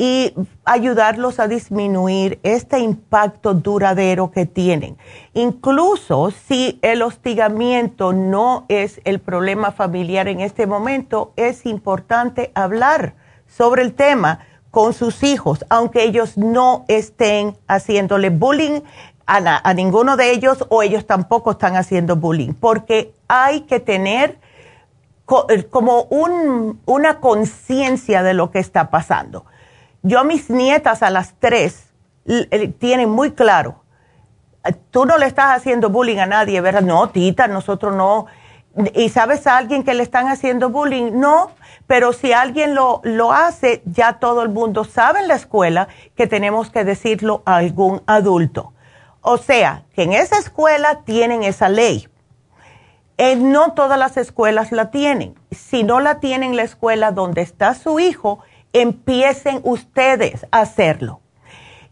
y ayudarlos a disminuir este impacto duradero que tienen. Incluso si el hostigamiento no es el problema familiar en este momento, es importante hablar sobre el tema con sus hijos, aunque ellos no estén haciéndole bullying a, a ninguno de ellos o ellos tampoco están haciendo bullying, porque hay que tener como un, una conciencia de lo que está pasando. Yo mis nietas a las tres eh, tienen muy claro, eh, tú no le estás haciendo bullying a nadie, ¿verdad? No, tita, nosotros no. ¿Y sabes a alguien que le están haciendo bullying? No, pero si alguien lo, lo hace, ya todo el mundo sabe en la escuela que tenemos que decirlo a algún adulto. O sea, que en esa escuela tienen esa ley eh, no todas las escuelas la tienen. Si no la tienen la escuela donde está su hijo, empiecen ustedes a hacerlo.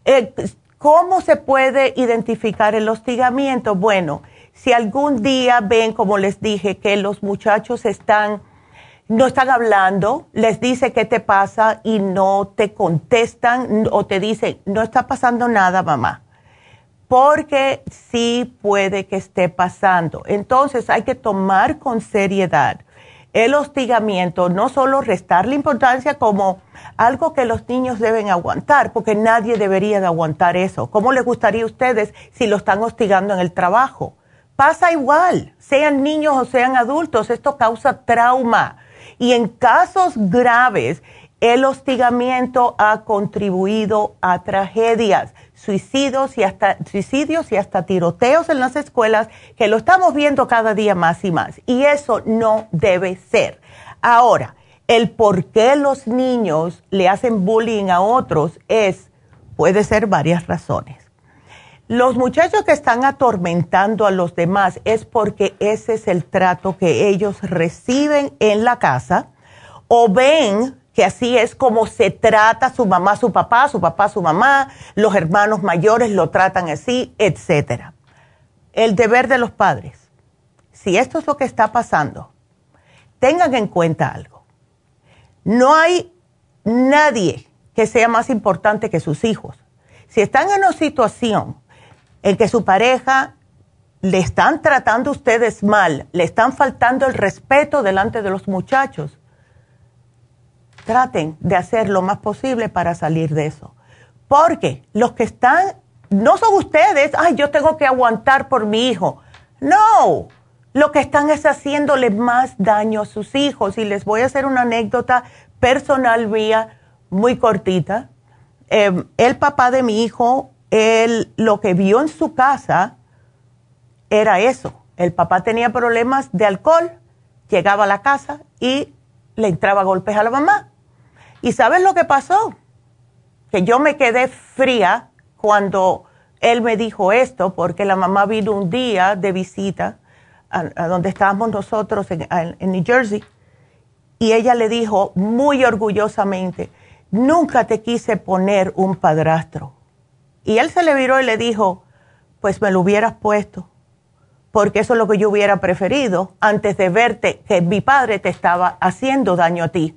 Eh, ¿Cómo se puede identificar el hostigamiento? Bueno, si algún día ven, como les dije, que los muchachos están, no están hablando, les dice qué te pasa y no te contestan o te dicen, no está pasando nada, mamá. Porque sí puede que esté pasando. Entonces hay que tomar con seriedad el hostigamiento, no solo restarle importancia como algo que los niños deben aguantar, porque nadie debería de aguantar eso. ¿Cómo les gustaría a ustedes si lo están hostigando en el trabajo? Pasa igual, sean niños o sean adultos, esto causa trauma. Y en casos graves, el hostigamiento ha contribuido a tragedias suicidios y hasta suicidios y hasta tiroteos en las escuelas que lo estamos viendo cada día más y más y eso no debe ser. Ahora, el por qué los niños le hacen bullying a otros es puede ser varias razones. Los muchachos que están atormentando a los demás es porque ese es el trato que ellos reciben en la casa o ven que así es como se trata su mamá, su papá, su papá, su mamá, los hermanos mayores lo tratan así, etcétera. El deber de los padres. Si esto es lo que está pasando, tengan en cuenta algo. No hay nadie que sea más importante que sus hijos. Si están en una situación en que su pareja le están tratando ustedes mal, le están faltando el respeto delante de los muchachos, traten de hacer lo más posible para salir de eso. Porque los que están, no son ustedes, ay, yo tengo que aguantar por mi hijo. No, lo que están es haciéndole más daño a sus hijos. Y les voy a hacer una anécdota personal mía, muy cortita. Em, el papá de mi hijo, él lo que vio en su casa era eso. El papá tenía problemas de alcohol, llegaba a la casa y le entraba golpes a la mamá. ¿Y sabes lo que pasó? Que yo me quedé fría cuando él me dijo esto, porque la mamá vino un día de visita a, donde estábamos nosotros en, en New Jersey, y ella le dijo muy orgullosamente, nunca te quise poner un padrastro. Y él se le viró y le dijo, pues me lo hubieras puesto, porque eso es lo que yo hubiera preferido antes de verte que mi padre te estaba haciendo daño a ti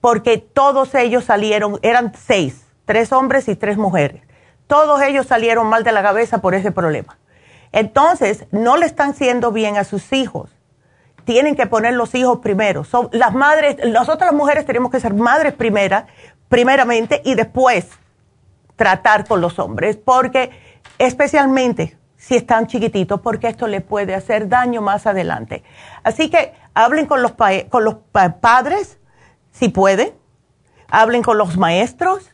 porque todos ellos salieron, eran seis, tres hombres y tres mujeres. Todos ellos salieron mal de la cabeza por ese problema. Entonces, no le están siendo bien a sus hijos. Tienen que poner los hijos primero. Son las madres, nosotras las mujeres tenemos que ser madres primera, primeramente y después tratar con los hombres, porque especialmente si están chiquititos, porque esto le puede hacer daño más adelante. Así que hablen con los, con los padres, si puede, hablen con los maestros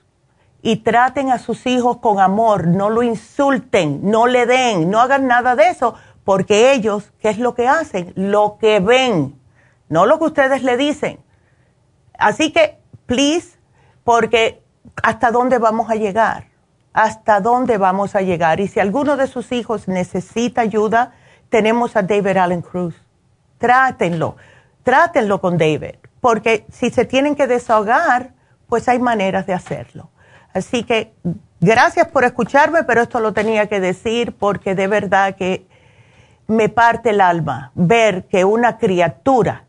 y traten a sus hijos con amor, no lo insulten, no le den, no hagan nada de eso, porque ellos, ¿qué es lo que hacen? Lo que ven, no lo que ustedes le dicen. Así que, please, porque hasta dónde vamos a llegar, hasta dónde vamos a llegar. Y si alguno de sus hijos necesita ayuda, tenemos a David Allen Cruz. Trátenlo, trátenlo con David porque si se tienen que desahogar, pues hay maneras de hacerlo. Así que gracias por escucharme, pero esto lo tenía que decir porque de verdad que me parte el alma ver que una criatura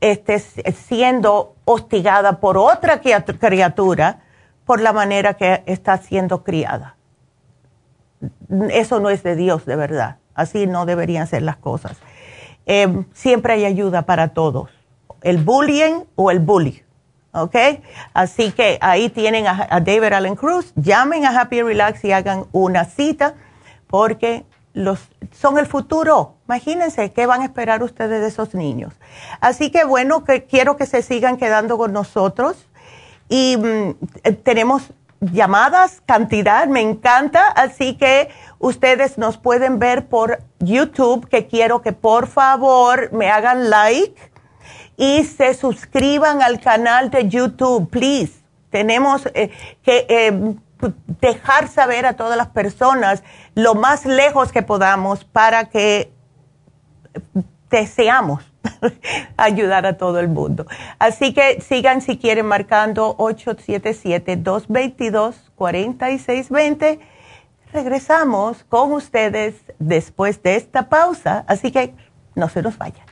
esté siendo hostigada por otra criatura por la manera que está siendo criada. Eso no es de Dios, de verdad. Así no deberían ser las cosas. Eh, siempre hay ayuda para todos el bullying o el bully. ¿Ok? Así que ahí tienen a, David Allen Cruz. Llamen a Happy Relax y hagan una cita porque los, son el futuro. Imagínense qué van a esperar ustedes de esos niños. Así que bueno, que quiero que se sigan quedando con nosotros. Y mm, eh, tenemos llamadas, cantidad, me encanta. Así que ustedes nos pueden ver por YouTube, que quiero que por favor me hagan like y se suscriban al canal de YouTube, please. Tenemos eh, que eh, dejar saber a todas las personas lo más lejos que podamos para que deseamos ayudar a todo el mundo. Así que sigan si quieren marcando 877-222-4620 regresamos con ustedes después de esta pausa, así que no se nos vayan.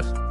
Podcast.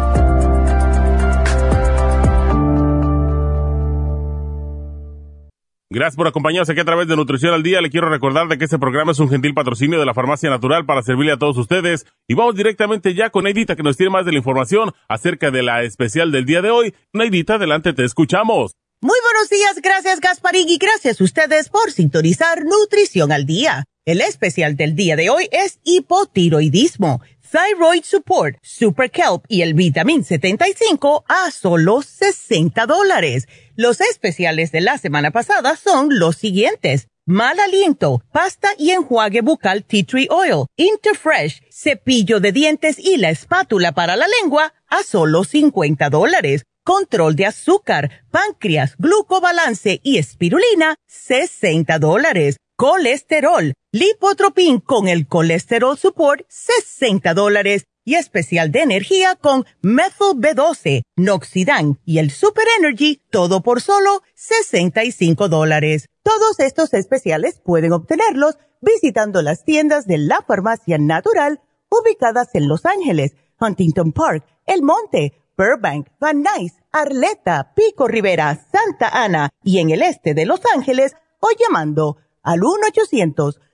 Gracias por acompañarnos aquí a través de Nutrición al Día. Le quiero recordar de que este programa es un gentil patrocinio de la Farmacia Natural para servirle a todos ustedes. Y vamos directamente ya con Neidita que nos tiene más de la información acerca de la especial del día de hoy. Neidita, adelante, te escuchamos. Muy buenos días, gracias Gasparín y gracias a ustedes por sintonizar Nutrición al Día. El especial del día de hoy es hipotiroidismo, Thyroid Support, Super Kelp y el Vitamin 75 a solo 60 dólares. Los especiales de la semana pasada son los siguientes. Mal aliento, pasta y enjuague bucal Tea Tree Oil, Interfresh, cepillo de dientes y la espátula para la lengua a solo 50 dólares. Control de azúcar, páncreas, glucobalance y espirulina, 60 dólares. Colesterol, lipotropin con el colesterol support, 60 dólares y especial de energía con Methyl B12, Noxidan y el Super Energy, todo por solo 65 dólares. Todos estos especiales pueden obtenerlos visitando las tiendas de la farmacia natural ubicadas en Los Ángeles, Huntington Park, El Monte, Burbank, Van Nuys, Arleta, Pico Rivera, Santa Ana y en el este de Los Ángeles o llamando al 1 800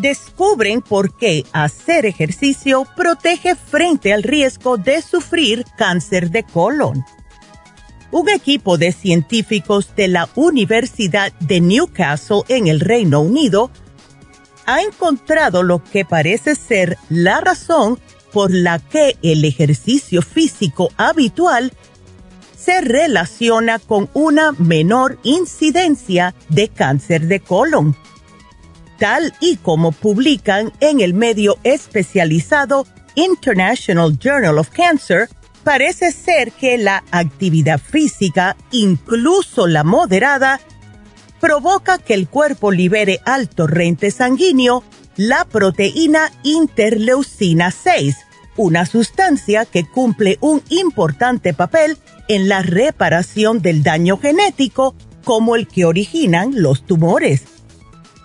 Descubren por qué hacer ejercicio protege frente al riesgo de sufrir cáncer de colon. Un equipo de científicos de la Universidad de Newcastle en el Reino Unido ha encontrado lo que parece ser la razón por la que el ejercicio físico habitual se relaciona con una menor incidencia de cáncer de colon tal y como publican en el medio especializado International Journal of Cancer, parece ser que la actividad física, incluso la moderada, provoca que el cuerpo libere al torrente sanguíneo la proteína interleucina 6, una sustancia que cumple un importante papel en la reparación del daño genético como el que originan los tumores.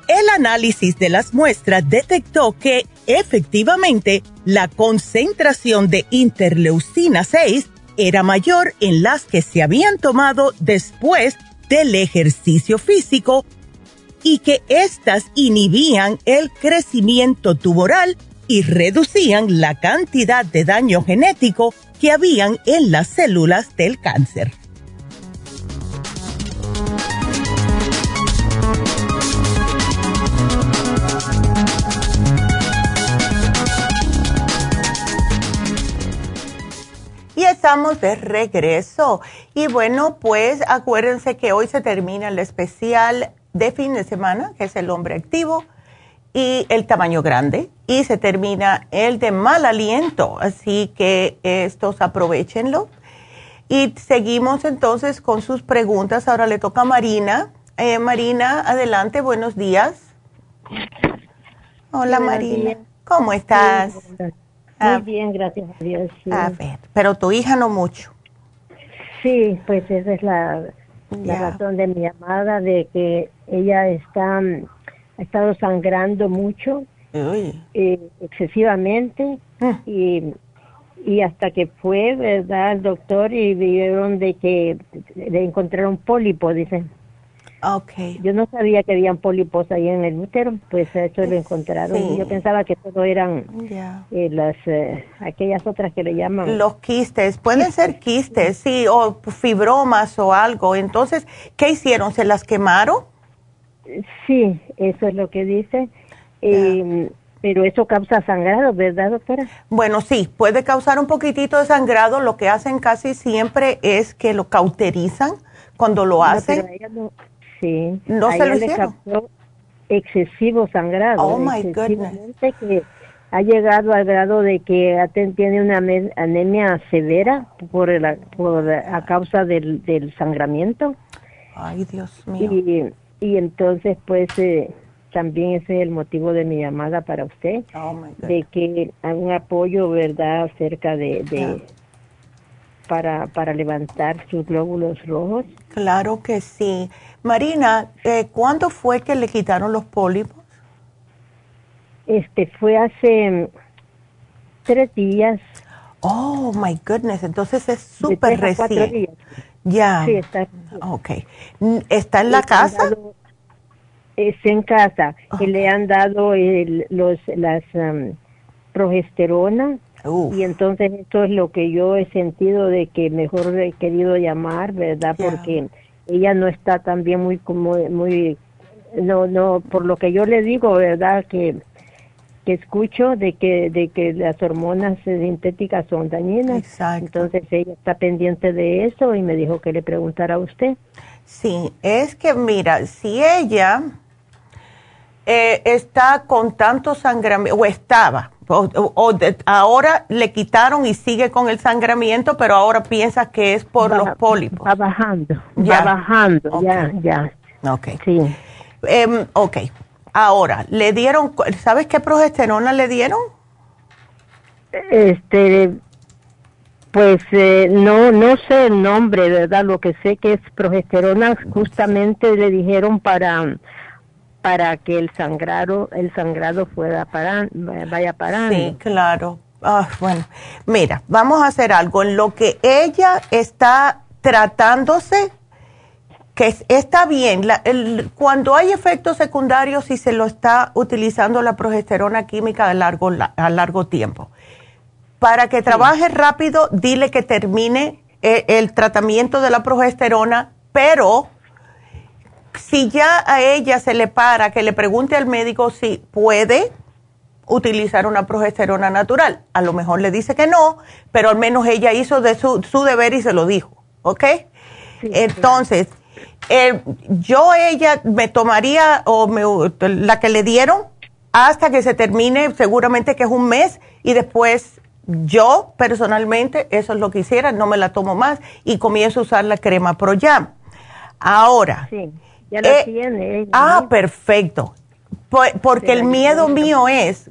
El análisis de las muestras detectó que efectivamente la concentración de interleucina 6 era mayor en las que se habían tomado después del ejercicio físico y que éstas inhibían el crecimiento tumoral y reducían la cantidad de daño genético que habían en las células del cáncer. Y estamos de regreso. Y bueno, pues acuérdense que hoy se termina el especial de fin de semana, que es el hombre activo y el tamaño grande. Y se termina el de mal aliento. Así que estos aprovechenlo. Y seguimos entonces con sus preguntas. Ahora le toca a Marina. Eh, Marina, adelante, buenos días. Hola Marina, ¿cómo estás? Muy bien, gracias a Dios. A ver, pero tu hija no mucho. Sí, pues esa es la, razón de mi llamada, de que ella está, ha estado sangrando mucho, eh, excesivamente, ah. y, y hasta que fue, ¿verdad?, al doctor y vieron de que le encontraron pólipo, dicen. Okay. Yo no sabía que habían pólipos ahí en el útero, pues eso lo encontraron. Yo pensaba que todo eran eh, las eh, aquellas otras que le llaman. Los quistes, pueden ser quistes, sí, o fibromas o algo. Entonces, ¿qué hicieron? ¿Se las quemaron? Sí, eso es lo que dice. Em, pero eso causa sangrado, ¿verdad, doctora? Bueno, sí, puede causar un poquitito de sangrado. Lo que hacen casi siempre es que lo cauterizan cuando lo hacen. Sí. ¿No se lo hicieron? excesivo sangrado. Oh, my goodness. que ha llegado al grado de que tiene una anemia severa por, por a causa del, del sangramiento. Ay, Dios mío. Y, y entonces, pues, eh, también ese es el motivo de mi llamada para usted, oh, de que hay un apoyo, ¿verdad?, acerca de, de para, para levantar sus glóbulos rojos. Claro que sí. Marina, eh, ¿cuándo fue que le quitaron los pólipos? Este fue hace tres días. Oh, my goodness, entonces es súper reciente. Ya. Sí, está. Ok. ¿Está en la casa? es en casa. Y le han dado el, los, las um, progesterona. Y entonces esto es lo que yo he sentido de que mejor he querido llamar, ¿verdad? Porque ella no está también muy como muy no no por lo que yo le digo verdad que que escucho de que de que las hormonas sintéticas son dañinas. Exacto. entonces ella está pendiente de eso y me dijo que le preguntara a usted. Sí es que mira si ella eh, está con tanto sangramiento o estaba o, ahora le quitaron y sigue con el sangramiento, pero ahora piensa que es por los pólipos. Va bajando, ya. va bajando, ya, ya. Ok. Sí. Um, ok. Ahora, ¿le dieron, sabes qué progesterona le dieron? Este, pues eh, no, no sé el nombre, ¿verdad? Lo que sé que es progesterona, justamente le dijeron para para que el sangrado, el sangrado fuera para, vaya parando. Sí, claro. Ah, bueno, mira, vamos a hacer algo. En lo que ella está tratándose, que está bien, cuando hay efectos secundarios y se lo está utilizando la progesterona química a largo, a largo tiempo. Para que trabaje rápido, dile que termine eh, el tratamiento de la progesterona, pero si ya a ella se le para que le pregunte al médico si puede utilizar una progesterona natural. A lo mejor le dice que no, pero al menos ella hizo de su, su deber y se lo dijo, ¿ok? Entonces, eh, yo ella me tomaría o me, la que le dieron hasta que se termine, seguramente que es un mes, y después yo personalmente, eso es lo que hiciera, no me la tomo más y comienzo a usar la crema ProYam. Ahora, sí ya la eh, tiene. ah, perfecto. porque el miedo mío es,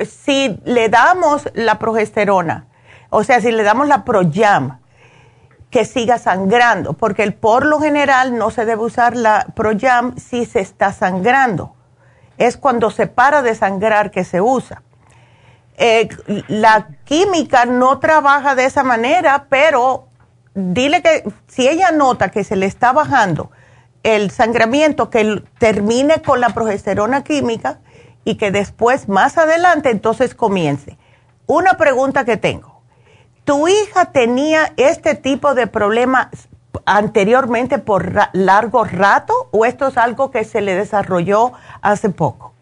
si le damos la progesterona, o sea, si le damos la Proyam, que siga sangrando, porque el, por lo general no se debe usar la Proyam si se está sangrando. Es cuando se para de sangrar que se usa. Eh, la química no trabaja de esa manera, pero dile que si ella nota que se le está bajando el sangramiento, que termine con la progesterona química y que después, más adelante, entonces comience. Una pregunta que tengo ¿Tu hija tenía este tipo de problema anteriormente por largo rato o esto es algo que se le desarrolló hace poco?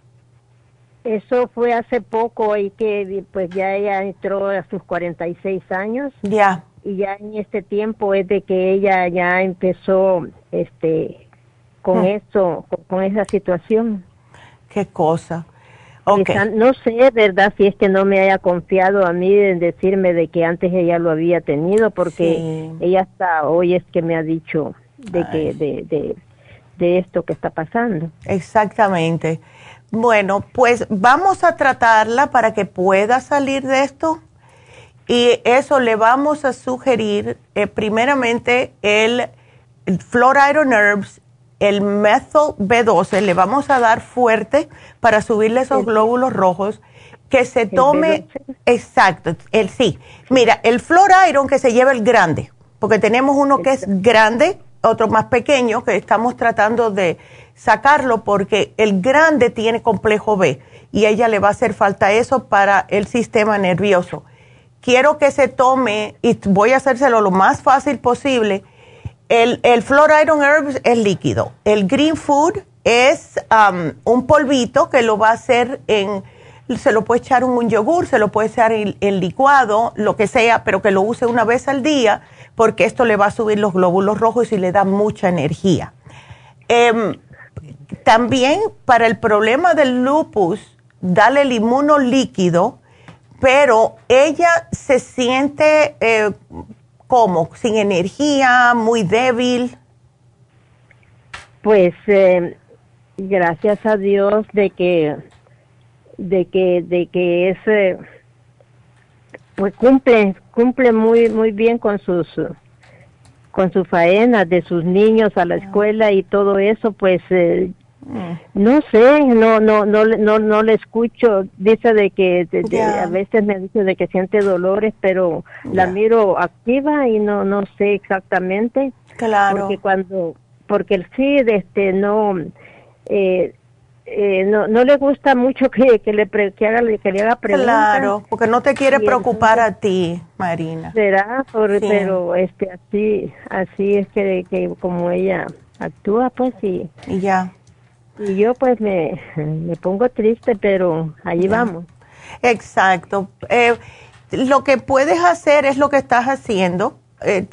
Eso fue hace poco y que pues ya ella entró a sus 46 años. Ya. Y ya en este tiempo es de que ella ya empezó este con mm. eso, con esa situación. Qué cosa no sé, ¿verdad? Si es que no me haya confiado a mí en decirme de que antes ella lo había tenido, porque ella hasta hoy es que me ha dicho de que de, de, de esto que está pasando. Exactamente. Bueno, pues vamos a tratarla para que pueda salir de esto. Y eso le vamos a sugerir, eh, primeramente, el, el Iron Herbs el methyl B12 le vamos a dar fuerte para subirle esos glóbulos rojos que se tome exacto, el sí. Mira, el Flor Iron que se lleva el grande, porque tenemos uno que es grande, otro más pequeño que estamos tratando de sacarlo porque el grande tiene complejo B y a ella le va a hacer falta eso para el sistema nervioso. Quiero que se tome y voy a hacérselo lo más fácil posible el, el Iron Herbs es líquido. El Green Food es um, un polvito que lo va a hacer en, se lo puede echar un yogur, se lo puede echar en, licuado, lo que sea, pero que lo use una vez al día, porque esto le va a subir los glóbulos rojos y le da mucha energía. Em, también para el problema del lupus, dale el inmuno líquido, pero ella se siente eh, ¿Cómo? ¿Sin energía? ¿Muy débil? Pues eh, gracias a Dios de que de que de que ese pues cumple cumple muy muy bien con sus con su faena de sus niños a la escuela y todo eso pues eh, no sé, no, no, no, no, no le escucho. Dice de que a veces me dice de que siente dolores, pero la miro activa y no, no sé exactamente. Claro. Porque cuando, porque el sí, este, no, eh, eh, no, no le gusta mucho que, que le que haga que le haga preguntas. Claro, porque no te quiere preocupar a ti, Marina. Será, pero este así así es que, que como ella actúa, pues sí. Y ya. Y yo pues me, me pongo triste, pero allí vamos. Exacto. Eh, lo que puedes hacer es lo que estás haciendo, eh,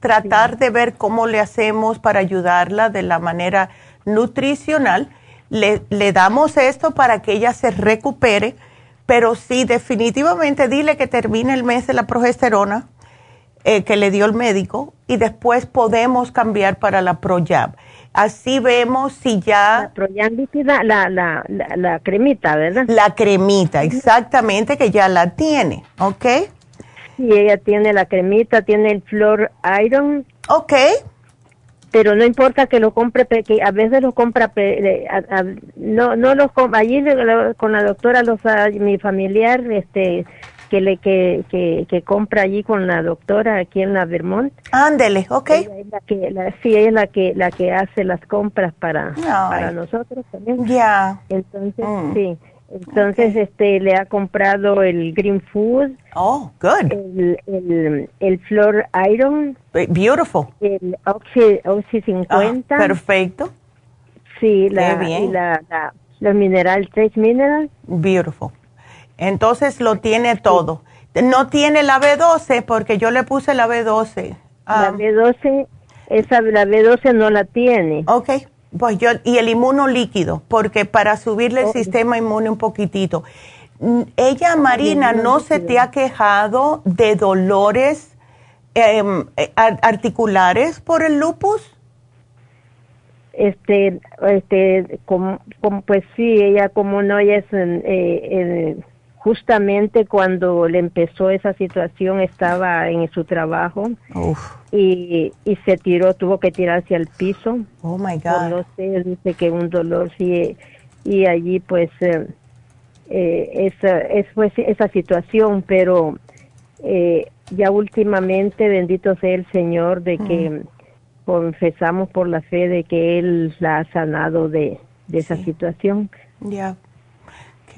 tratar de ver cómo le hacemos para ayudarla de la manera nutricional. Le, le damos esto para que ella se recupere, pero sí, definitivamente dile que termine el mes de la progesterona eh, que le dio el médico y después podemos cambiar para la ProYab Así vemos si ya... La la, la, la, la cremita, ¿verdad? La cremita, exactamente, que ya la tiene, ¿ok? Sí, ella tiene la cremita, tiene el Flor Iron. Ok. Pero no importa que lo compre, que a veces lo compra, no, no los allí con la doctora, los, mi familiar, este, que le que, que, que, compra allí con la doctora aquí en la Vermont. Ándele, ok. la que, la, sí, ella es la que, la que hace las compras para, para nosotros también. Ya. Entonces, mm. sí. Entonces, este, le ha comprado el Green Food. Oh, good. El, el, el Flor Iron. Beautiful. El Oxy, Oxy 50. Ah, perfecto. Sí, la, bien. la, la, los Mineral Trace Mineral. Beautiful. Entonces lo tiene todo. No tiene la B12 porque yo le puse la B12. la B12, esa la B12 no la tiene. Ok, pues yo, y el inmuno líquido, porque para subirle el sistema inmune un poquitito. Mm, ella, Marina, ¿no se te ha quejado de dolores eh, articulares por el lupus? Este, este, como, pues sí, ella como no, ella es... Eh, justamente cuando le empezó esa situación estaba en su trabajo y, y se tiró, tuvo que tirarse al piso. Oh my God. No sé, dice que un dolor sí, y allí pues eh, eh, esa, es, pues, esa situación, pero eh, ya últimamente, bendito sea el Señor, de que mm. confesamos por la fe de que Él la ha sanado de, de esa situación. Ya.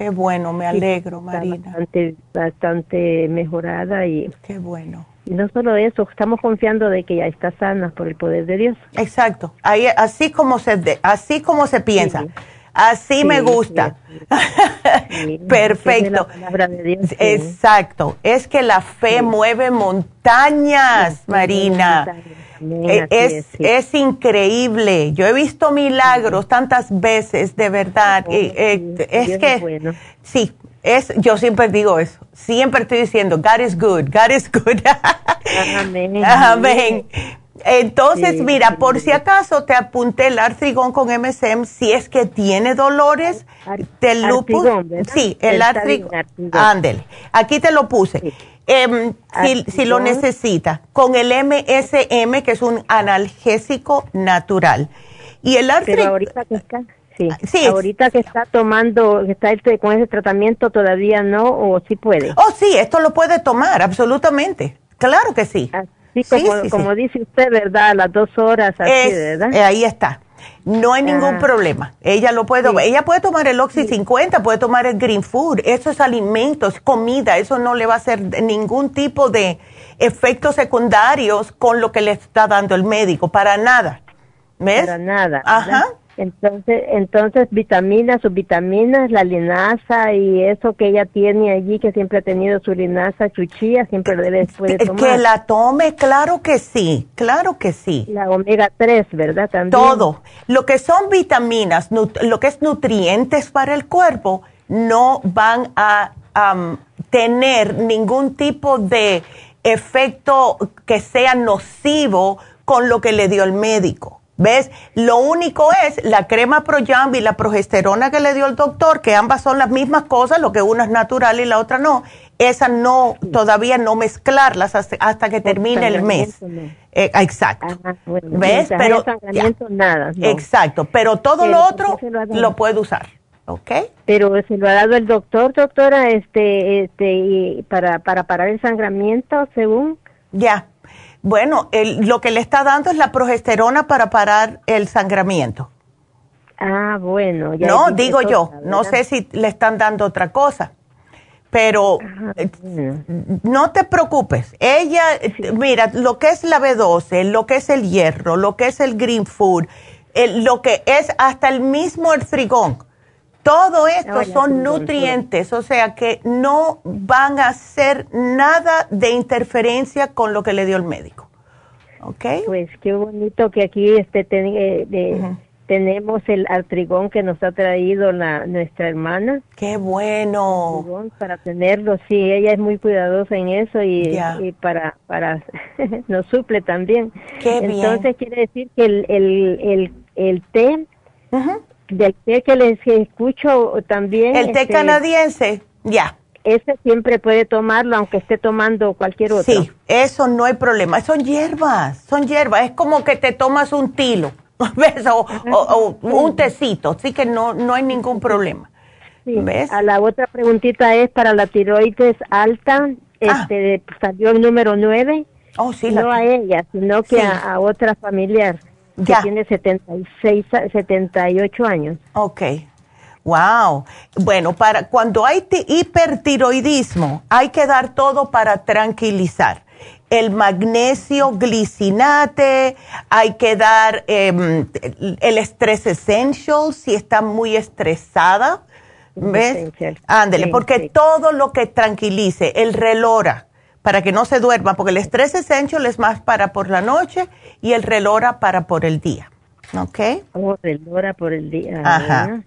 Qué bueno, me alegro, Marina. Bastante, bastante mejorada y... Qué bueno. Y no solo eso, estamos confiando de que ya está sana por el poder de Dios. Exacto. Ahí, así como se, así como se piensa. Así me gusta. Perfecto. Exacto. Es que la fe mueve montañas, Marina. Eh, es, es, increíble. Yo he visto milagros tantas veces, de verdad. Eh, es que, sí, es, yo siempre digo eso. Siempre estoy diciendo, God is good, God is good. Amén. Amén. Entonces, mira, por si acaso te apunté el artrigón con MSM, si es que tiene dolores del lupus. Sí, el artrigón. Ándele. Aquí te lo puse. Em, si, lo necesita, con el MSM, que es un analgésico natural. Y el artrigón. ahorita que está. Sí. ahorita que está tomando, que está este, con ese tratamiento, todavía no, o sí puede. Oh, sí, esto lo puede tomar, absolutamente. Claro que sí. Sí, como, dice usted, ¿verdad? A las dos horas, así, ¿verdad? Eh, ahí está. No hay ningún ah. problema. Ella lo puede, ella puede tomar el Oxy 50, puede tomar el Green Food. Eso es alimento, es comida. Eso no le va a hacer ningún tipo de efectos secundarios con lo que le está dando el médico, para nada. ¿Ves? Para nada. Ajá. Entonces, entonces vitaminas, subvitaminas, la linaza y eso que ella tiene allí, que siempre ha tenido su linaza chuchilla, siempre debe puede tomar. Que la tome, claro que sí, claro que sí. La omega 3, ¿verdad? También. Todo. Lo que son vitaminas, lo que es nutrientes para el cuerpo, no van a tener ningún tipo de efecto que sea nocivo con lo que le dio el médico. ¿Ves? Lo único es la crema Proyambi y la progesterona que le dio el doctor, que ambas son las mismas cosas, lo que una es natural y la otra no. Esa no, todavía no mezclarlas hasta, que termine el mes. Eh, exacto. ¿Ves? Pero nada. Exacto. Pero todo lo otro lo puede usar. ¿Ok? Pero se lo ha dado el doctor, doctora, este, este, para, para parar el sangramiento, según. Ya. Bueno, lo que le está dando es la progesterona para parar el sangramiento. Ah, bueno. Ya no, digo yo, no sé si le están dando otra cosa, pero ah, eh, no te preocupes. Ella, mira, lo que es la B12, lo que es el hierro, lo que es el green food, lo que es hasta el mismo el frigón todo esto son nutrientes, o sea que no van a hacer nada de interferencia con lo que le dio el médico. ¿Ok? Pues qué bonito que aquí este eh, tenemos el artrigón que nos ha traído la, nuestra hermana. Qué bueno. Para tenerlo, sí, ella es muy cuidadosa en eso y, para, para nos suple también. Qué Entonces quiere decir que el, el, el, el té del té que les escucho también. El té este, canadiense, ya. Ese siempre puede tomarlo aunque esté tomando cualquier otro. Sí, eso no hay problema. Son hierbas, son hierbas. Es como que te tomas un tilo, ¿ves? O, un tecito, así que no, no hay ningún problema. ¿Ves? A la otra preguntita es para la tiroides alta, ah. este, salió el número 9. Oh, sí, no a ella, sino que a otra familiar que tiene 76, 78 años. Ok. Wow. Bueno, para cuando hay hipertiroidismo, hay que dar todo para tranquilizar. El magnesio glicinate, hay que dar em, el estrés essential si está muy estresada. ¿Ves? Ándele, porque todo lo que tranquilice, el relora, para que no se duerma, porque el estrés essential es más para por la noche y el relora para por el día. ¿Ok? Oh, relora por el día. Ajá.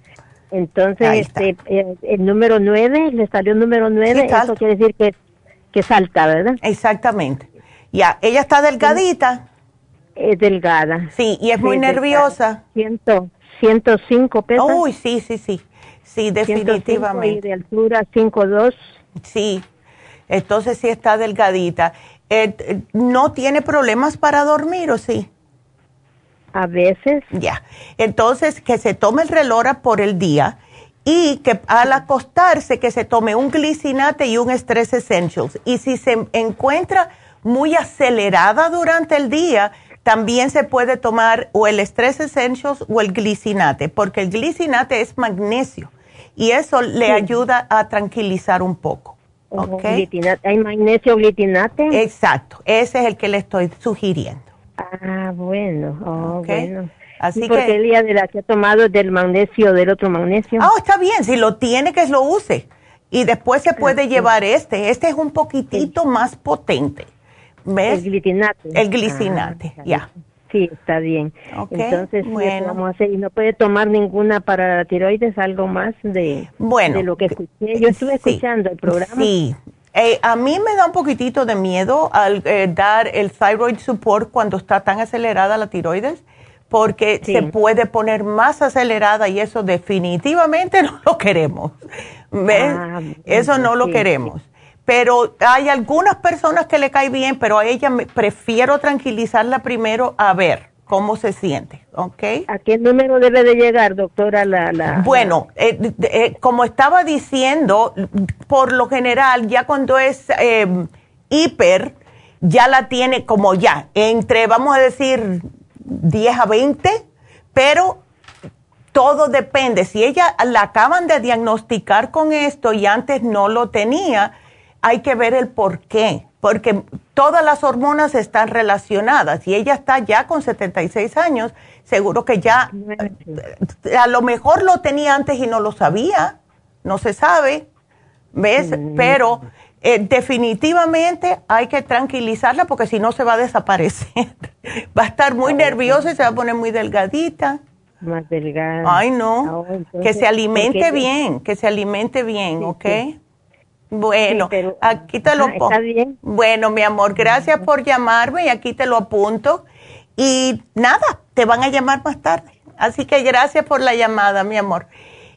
Entonces, este, eh, el, número 9, le salió el número 9, eso quiere decir que, que salta, ¿verdad? Exactamente. Ya, ella está delgadita. Es delgada. Sí, y es muy nerviosa. Siento, 105 pesos. Uy, sí, sí, sí. Sí, definitivamente. Y de altura 5'2". Sí. Entonces sí está delgadita. Eh, ¿No tiene problemas para dormir o sí? A veces. Ya. Entonces, que se tome el reloj por el día y que al acostarse que se tome un glicinate y un Stress Essentials. Y si se encuentra muy acelerada durante el día, también se puede tomar o el Stress Essentials o el glicinate, porque el glicinate es magnesio y eso le ayuda a tranquilizar un poco. ¿Okay? ¿Hay magnesio glicinate? Exacto, ese es el que le estoy sugiriendo. Ah, bueno, oh, bueno. Así porque que, el día de la que ha tomado del magnesio, del otro magnesio. Ah, está bien, si lo tiene que lo use. Y después se puede llevar este. Este es un poquitito más potente. ¿Ves? El glicinate. El glicinate, ah, ya. Sí, está bien. Entonces, bueno. vamos a hacer? ¿Y no puede tomar ninguna para la tiroides, algo más de, bueno, de lo que escuché? Yo estuve escuchando el programa. Sí. Eh, a mí me da un poquitito de miedo al eh, dar el thyroid support cuando está tan acelerada la tiroides porque se puede poner más acelerada y eso definitivamente no lo queremos. ¿Ves? Ah, eso no lo queremos. Pero hay algunas personas que le cae bien, pero a ella me, prefiero tranquilizarla primero a ver cómo se siente, ¿ok? ¿A qué número debe de llegar, doctora? La, la bueno, eh, eh, como estaba diciendo, por lo general, ya cuando es eh, hiper, ya la tiene como ya, entre, vamos a decir, 10 a 20, pero todo depende. Si ella la acaban de diagnosticar con esto y antes no lo tenía, hay que ver el por qué, porque todas las hormonas están relacionadas y ella está ya con 76 años, seguro que ya a lo mejor lo tenía antes y no lo sabía, no se sabe, ¿ves? Pero eh, definitivamente hay que tranquilizarla porque si no se va a desaparecer. va a estar muy nerviosa y se va a poner muy delgadita. Más delgada. Ay, no. Ah, que se alimente bien, que se alimente bien, ¿ok? Bueno, aquí te lo pongo. Bueno, mi amor, gracias por llamarme y aquí te lo apunto. Y nada, te van a llamar más tarde. Así que gracias por la llamada, mi amor.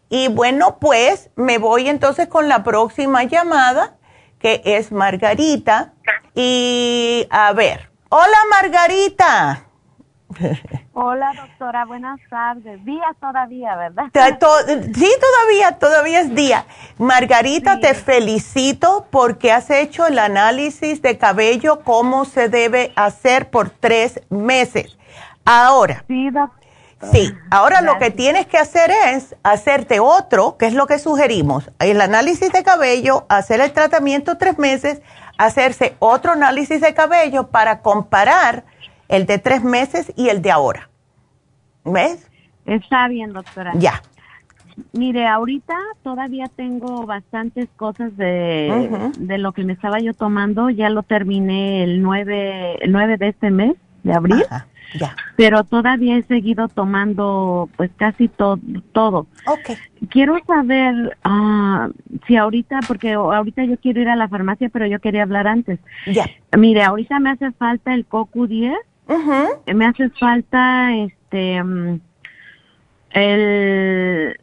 Y bueno, pues me voy entonces con la próxima llamada que es Margarita. Y a ver, hola Margarita. Hola doctora, buenas tardes. Día todavía, ¿verdad? sí, todavía, todavía es día. Margarita, te felicito porque has hecho el análisis de cabello como se debe hacer por tres meses. Ahora, sí, doctora Sí, ahora lo que tienes que hacer es hacerte otro, que es lo que sugerimos, el análisis de cabello, hacer el tratamiento tres meses, hacerse otro análisis de cabello para comparar el de tres meses y el de ahora. ¿Ves? Está bien, doctora. Ya. Mire, ahorita todavía tengo bastantes cosas de, de lo que me estaba yo tomando. Ya lo terminé el 9, el 9 de este mes, de abril. Pero todavía he seguido tomando pues casi todo. todo. Quiero saber ah, si ahorita, porque ahorita yo quiero ir a la farmacia, pero yo quería hablar antes. Ya. Mire, ahorita me hace falta el 10. Me hace falta este mm, el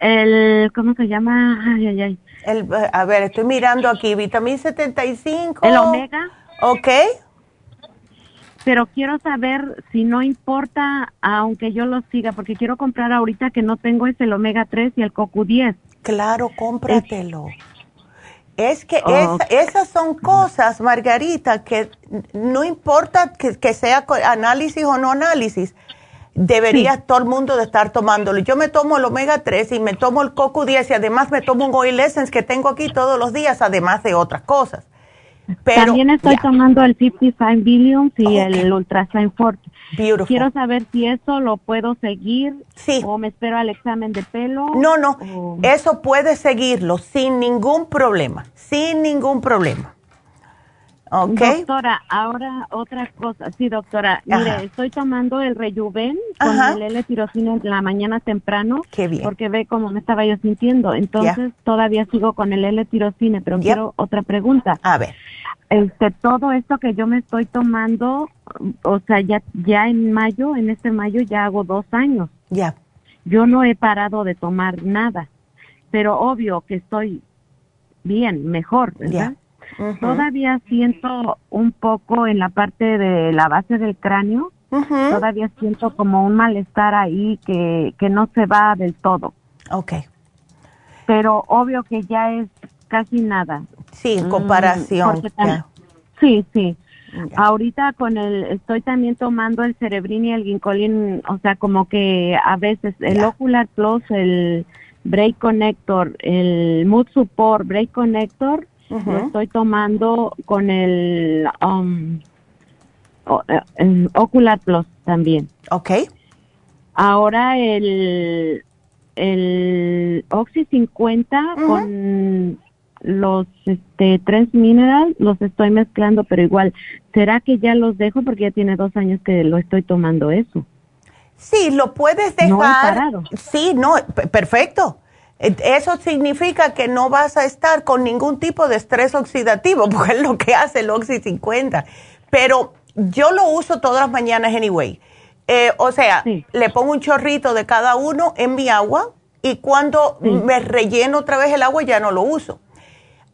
el ¿cómo se llama? Ay, ay, ay. El, a ver, estoy mirando aquí, vitamina 75. El omega. Ok pero quiero saber si no importa, aunque yo lo siga, porque quiero comprar ahorita que no tengo es el omega 3 y el CoQ10. Claro, cómpratelo. Es, que esas son cosas, Margarita, que no importa que, sea análisis o no análisis, debería todo el mundo de estar tomándolo. Yo me tomo el omega 3 y me tomo el CoQ10 y además me tomo un oil essence que tengo aquí todos los días, además de otras cosas. También estoy tomando el 55 Billions y el Ultrasign Forte. Quiero saber si eso lo puedo seguir sí. o me espero al examen de pelo. No, no, eso puede seguirlo sin ningún problema, sin ningún problema. Doctora, ahora otra cosa. Sí, doctora. Mire, estoy tomando el Rejuven con el L-tirocina en la mañana temprano. Qué bien. Porque ve cómo me estaba yo sintiendo. Entonces, todavía sigo con el L-tirocina, pero quiero otra pregunta. A ver. Este, todo esto que yo me estoy tomando, o sea, ya, ya en mayo, en este mayo ya hago dos años. Ya. Yo no he parado de tomar nada, pero obvio que estoy bien, mejor, ¿verdad? Todavía siento un poco en la parte de la base del cráneo, todavía siento como un malestar ahí que, que no se va del todo. Ok. Pero obvio que ya es casi nada. Sí, en comparación. sí, sí. Ahorita con el, estoy también tomando el cerebrin y el ginkolin, o sea, como que a veces el Ocular Plus, el Break Connector, el Mood Support Break Connector, lo estoy tomando con el, um, eh, Ocular Plus también. Ok. Ahora el, el Oxy 50 con los este, tres minerals los estoy mezclando, pero igual, ¿será que ya los dejo? Porque ya tiene dos años que lo estoy tomando eso. Sí, lo puedes dejar. Sí, no, perfecto. Eso significa que no vas a estar con ningún tipo de estrés oxidativo, porque es lo que hace el Oxy 50. Pero yo lo uso todas las mañanas anyway. Eh, o sea, le pongo un chorrito de cada uno en mi agua y cuando me relleno otra vez el agua ya no lo uso.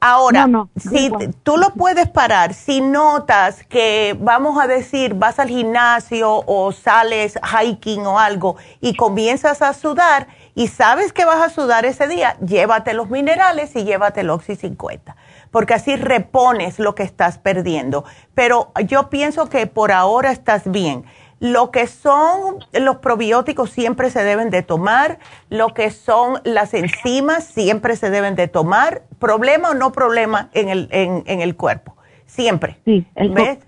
Ahora, si tú lo puedes parar, si notas que, vamos a decir, vas al gimnasio o sales hiking o algo y comienzas a sudar y sabes que vas a sudar ese día, llévate los minerales y llévate el Oxy 50, porque así repones lo que estás perdiendo. Pero yo pienso que por ahora estás bien. Lo que son los probióticos siempre se deben de tomar, lo que son las enzimas siempre se deben de tomar, problema o no problema en el, en, en el cuerpo, siempre. Sí, el ¿Ves?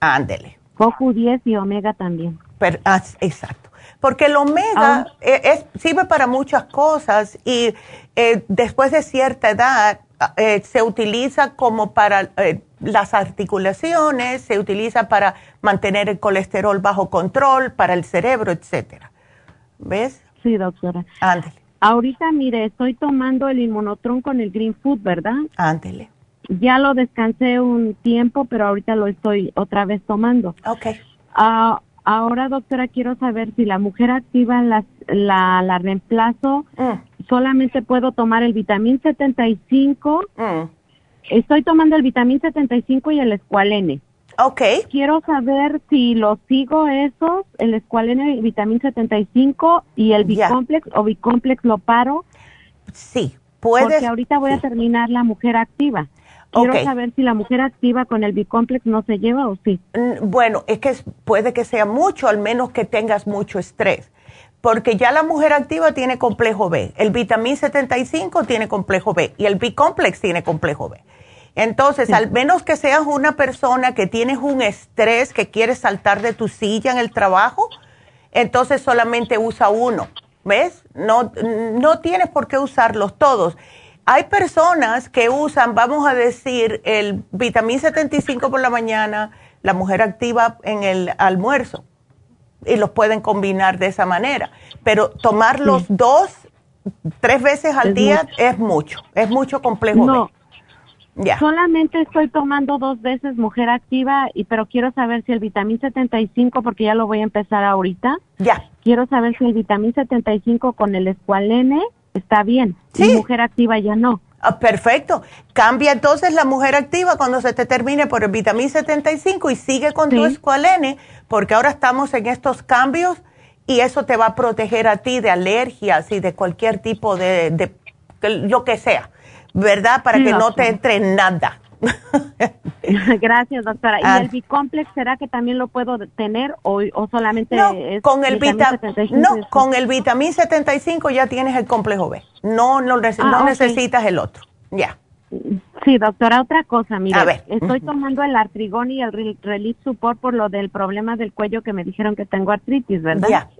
Ándele. Coco 10 y omega también. Ah, exacto. Porque el omega ah. e, es, sirve para muchas cosas y eh, después de cierta edad eh, se utiliza como para eh, las articulaciones, se utiliza para mantener el colesterol bajo control, para el cerebro, etcétera. ¿Ves? Sí, doctora. Ándele. Ahorita, mire, estoy tomando el inmunotron con el Green Food, ¿verdad? Ándele. Ya lo descansé un tiempo, pero ahorita lo estoy otra vez tomando. Ok. Ah, ahora, doctora, quiero saber si la mujer activa la, la, reemplazo, mm. solamente puedo tomar el vitamín 75 Estoy tomando el vitamín 75 y el escualene. Ok. Quiero saber si lo sigo esos, el escualene, el vitamín 75 y el bicomplex o bicomplex lo paro. Sí, puedes. Porque ahorita voy a terminar la mujer activa. Quiero saber si la mujer activa con el bicomplex no se lleva o sí. Mm, bueno, es que puede que sea mucho, al menos que tengas mucho estrés porque ya la mujer activa tiene complejo B, el vitamín 75 tiene complejo B y el B-complex tiene complejo B. Entonces, al menos que seas una persona que tienes un estrés, que quieres saltar de tu silla en el trabajo, entonces solamente usa uno, ¿ves? No, no tienes por qué usarlos todos. Hay personas que usan, vamos a decir, el vitamín 75 por la mañana, la mujer activa en el almuerzo y los pueden combinar de esa manera. Pero tomar los dos, tres veces al día es mucho, es mucho complejo. No. Ya. Solamente estoy tomando dos veces mujer activa, y pero quiero saber si el vitamín 75, porque ya lo voy a empezar ahorita. Ya. Quiero saber si el vitamín 75 con el escualene está bien. Sí. Y mujer activa ya no. Ah, perfecto. Cambia entonces la mujer activa cuando se te termine por el vitamín 75 y sigue con tu escualene, porque ahora estamos en estos cambios y eso te va a proteger a ti de alergias y de cualquier tipo de, de lo que sea, ¿verdad? Para que no te entre nada. Gracias, doctora. ¿Y ah. el bicomplex será que también lo puedo tener o, solamente no, con el No, con el vitamín 75 ya tienes el complejo B. No, no, ah, necesitas el otro. Ya. Sí, doctora, otra cosa, mira, estoy tomando el artrigón y el relief support por lo del problema del cuello que me dijeron que tengo artritis, ¿verdad? Ya.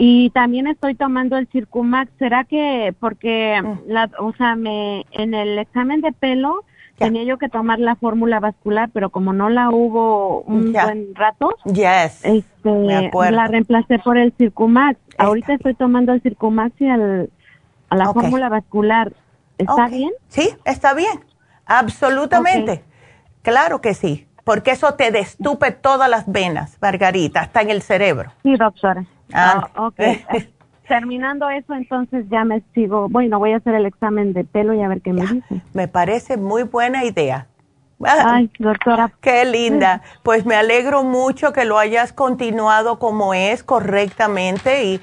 Y también estoy tomando el Circumax. ¿Será que porque, mm. la, o sea, me en el examen de pelo tenía yo que tomar la fórmula vascular, pero como no la hubo un buen rato, yes. este, la reemplacé por el Circumax. Ahorita estoy tomando el Circumax y el, a la fórmula vascular. ¿Está bien? Sí, está bien. Absolutamente. Claro que sí. Porque eso te destupe todas las venas, Margarita, hasta en el cerebro. Sí, doctora. Ah, ah ok. Terminando eso, entonces ya me sigo, bueno, voy a hacer el examen de pelo y a ver qué me dice. Me parece muy buena idea. Ay, doctora. Qué linda. Pues me alegro mucho que lo hayas continuado como es correctamente y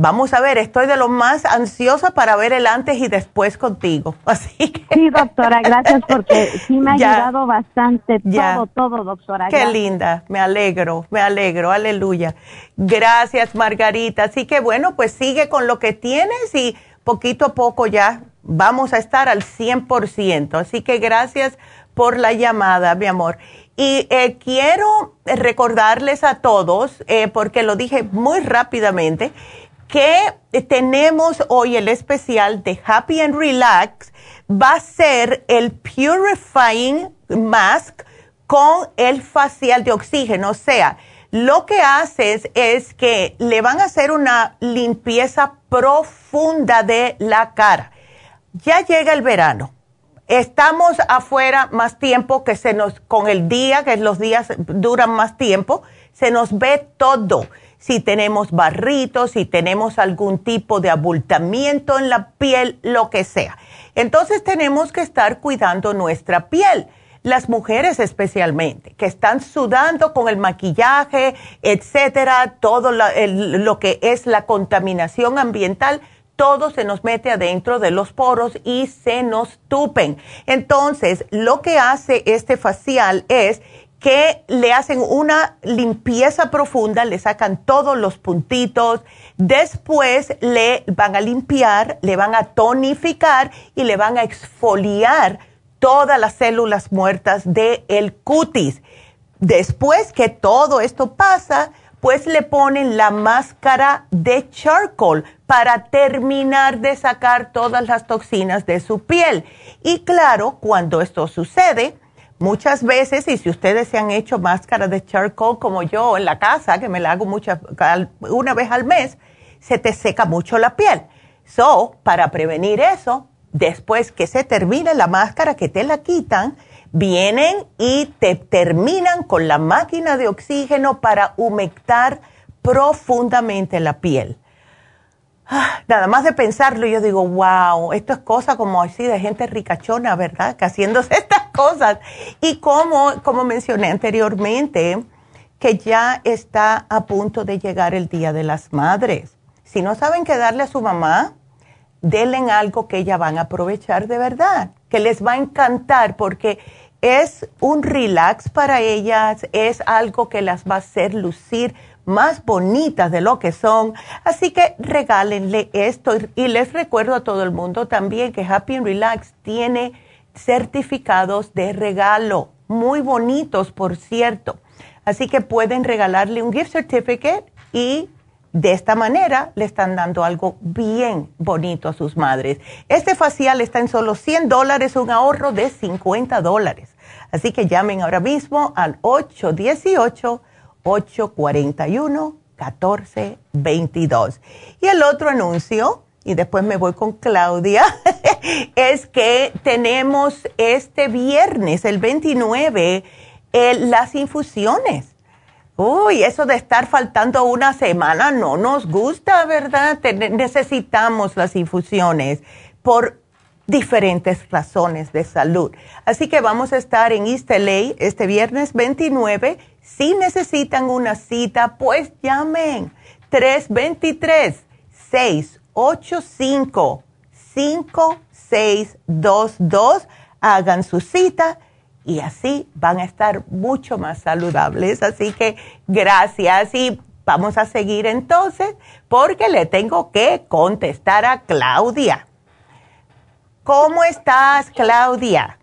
Vamos a ver, estoy de lo más ansiosa para ver el antes y después contigo. Así que... Sí, doctora, gracias porque sí me ha ayudado bastante todo, todo, doctora. Qué linda, me alegro, me alegro, aleluya. Gracias, Margarita. Así que bueno, pues sigue con lo que tienes y poquito a poco ya vamos a estar al 100%. Así que gracias por la llamada, mi amor. Y eh, quiero recordarles a todos, eh, porque lo dije muy rápidamente, que tenemos hoy el especial de Happy and Relax va a ser el Purifying Mask con el facial de oxígeno. O sea, lo que haces es que le van a hacer una limpieza profunda de la cara. Ya llega el verano. Estamos afuera más tiempo que se nos, con el día, que los días duran más tiempo, se nos ve todo si tenemos barritos, si tenemos algún tipo de abultamiento en la piel, lo que sea. Entonces tenemos que estar cuidando nuestra piel. Las mujeres especialmente, que están sudando con el maquillaje, etcétera, todo lo que es la contaminación ambiental, todo se nos mete adentro de los poros y se nos tupen. Entonces, lo que hace este facial es que le hacen una limpieza profunda, le sacan todos los puntitos, después le van a limpiar, le van a tonificar y le van a exfoliar todas las células muertas del el cutis. Después que todo esto pasa, pues le ponen la máscara de charcoal para terminar de sacar todas las toxinas de su piel. Y claro, cuando esto sucede, Muchas veces, y si ustedes se han hecho máscaras de charcoal como yo en la casa, que me la hago muchas, una vez al mes, se te seca mucho la piel. So, para prevenir eso, después que se termine la máscara, que te la quitan, vienen y te terminan con la máquina de oxígeno para humectar profundamente la piel. Ah, nada más de pensarlo, yo digo, wow, esto es cosa como así de gente ricachona, ¿verdad? Que haciéndose estas cosas. Y como, como mencioné anteriormente, que ya está a punto de llegar el Día de las Madres. Si no saben qué darle a su mamá, denle algo que ellas van a aprovechar de verdad, que les va a encantar porque es un relax para ellas, es algo que las va a hacer lucir más bonitas de lo que son. Así que regálenle esto. Y les recuerdo a todo el mundo también que Happy and Relax tiene certificados de regalo, muy bonitos, por cierto. Así que pueden regalarle un gift certificate y de esta manera le están dando algo bien bonito a sus madres. Este facial está en solo 100 dólares, un ahorro de 50 dólares. Así que llamen ahora mismo al 818 841-1422. Y el otro anuncio, y después me voy con Claudia, es que tenemos este viernes, el 29, las infusiones. Uy, eso de estar faltando una semana no nos gusta, ¿verdad? necesitamos las infusiones por diferentes razones de salud. Así que vamos a estar en East este viernes 29 si necesitan una cita, pues llamen 323-685-5622. Hagan su cita y así van a estar mucho más saludables. Así que gracias y vamos a seguir entonces porque le tengo que contestar a Claudia. ¿Cómo estás, Claudia?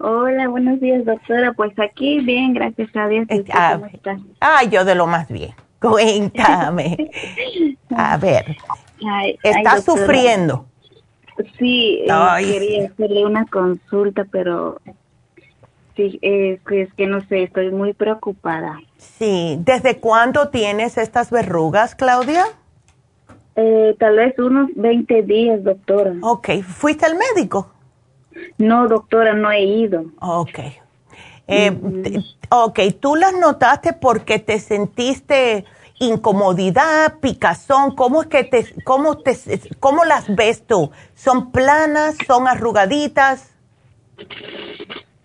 Hola, buenos días, doctora. Pues aquí bien, gracias a Dios. Ah, ¿Cómo estás? Ay, yo de lo más bien. Cuéntame. a ver. ¿Estás sufriendo? Sí, eh, quería hacerle una consulta, pero sí, es que no sé, estoy muy preocupada. Sí, ¿desde cuándo tienes estas verrugas, Claudia? Eh, tal vez unos 20 días, doctora. Ok, ¿fuiste al médico? No, doctora, no he ido. Ok. Eh, ok, ¿tú las notaste porque te sentiste incomodidad, picazón? ¿Cómo es que te, cómo te, cómo las ves tú? ¿Son planas, son arrugaditas?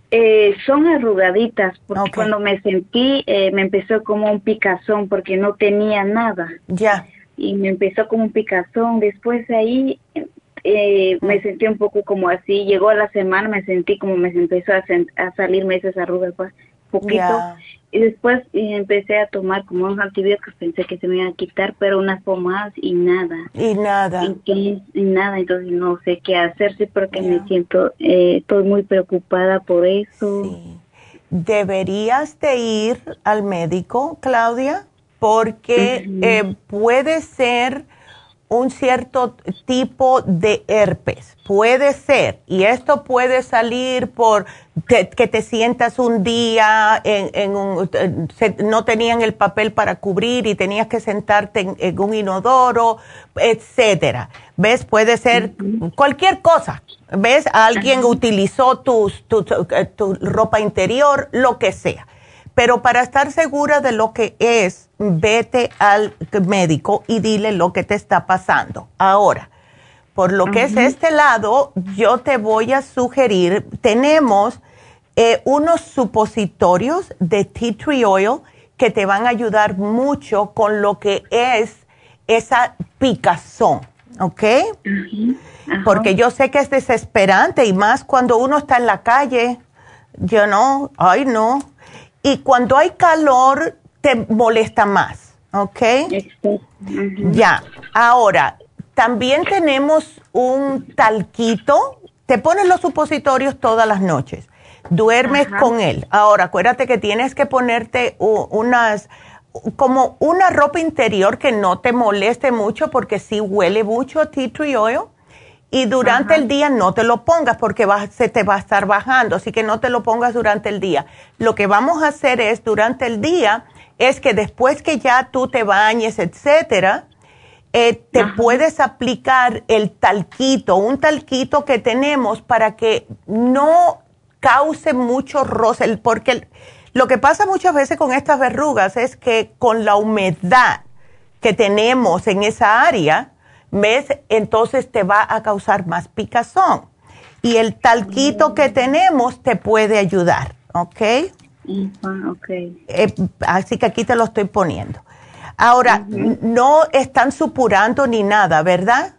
Eh, son arrugaditas, porque cuando me sentí, eh, me empezó como un picazón porque no tenía nada. Ya. Y me empezó como un picazón. Después de ahí eh, me sentí un poco como así. Llegó la semana, me sentí como me empezó a, a salirme esas arrugas, pues, poquito. Y después empecé a tomar como unos antibióticos, pensé que se me iban a quitar, pero unas pomadas y nada. Y nada. Y, nada, entonces no sé qué hacer, sí, porque me siento, eh, estoy muy preocupada por eso. Sí. Deberías de ir al médico, Claudia, porque eh, puede ser un cierto tipo de herpes. Puede ser, y esto puede salir por que te sientas un día en, un, no tenían el papel para cubrir y tenías que sentarte en, un inodoro, etcétera. ¿Ves? Puede ser cualquier cosa. ¿Ves? Alguien utilizó tu, tu ropa interior, lo que sea. Pero para estar segura de lo que es, vete al médico y dile lo que te está pasando. Ahora, por lo que es este lado, yo te voy a sugerir, tenemos eh, unos supositorios de tea tree oil que te van a ayudar mucho con lo que es esa picazón, ¿ok? Porque yo sé que es desesperante y más cuando uno está en la calle, yo no, ay no. Y cuando hay calor, te molesta más, ¿ok? Ya, ahora, también tenemos un talquito, te pones los supositorios todas las noches, duermes con él. Ahora, acuérdate que tienes que ponerte unas, como una ropa interior que no te moleste mucho porque sí huele mucho a tea tree oil y durante el día no te lo pongas porque se te va a estar bajando, así que no te lo pongas durante el día. Lo que vamos a hacer es durante el día es que después que ya tú te bañes, etcétera, eh, te puedes aplicar el talquito, un talquito que tenemos para que no cause mucho roce, porque lo que pasa muchas veces con estas verrugas es que con la humedad que tenemos en esa área, ¿ves? Entonces te va a causar más picazón. Y el talquito que tenemos te puede ayudar, ¿ok? Ok. Eh, así que aquí te lo estoy poniendo. Ahora, no están supurando ni nada, ¿verdad?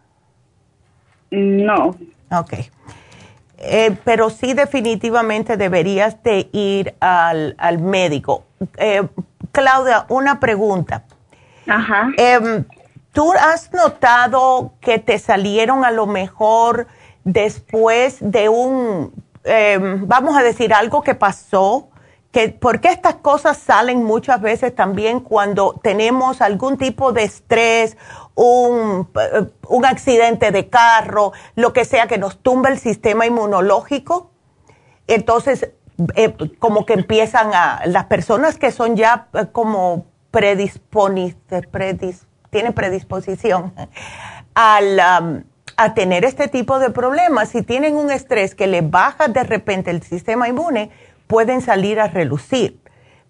No. Ok. Eh, pero sí definitivamente deberías de ir al, al médico. Eh, Claudia, una pregunta. Ajá. Em, ¿Tú has notado que te salieron a lo mejor después de un, em, vamos a decir, algo que pasó? Que, porque estas cosas salen muchas veces también cuando tenemos algún tipo de estrés, un, eh, un accidente de carro, lo que sea que nos tumba el sistema inmunológico. Entonces, eh, como que empiezan a, las personas que son ya eh, como predisponibles, predis, tiene predisposición al, a tener este tipo de problemas, si tienen un estrés que le baja de repente el sistema inmune, pueden salir a relucir.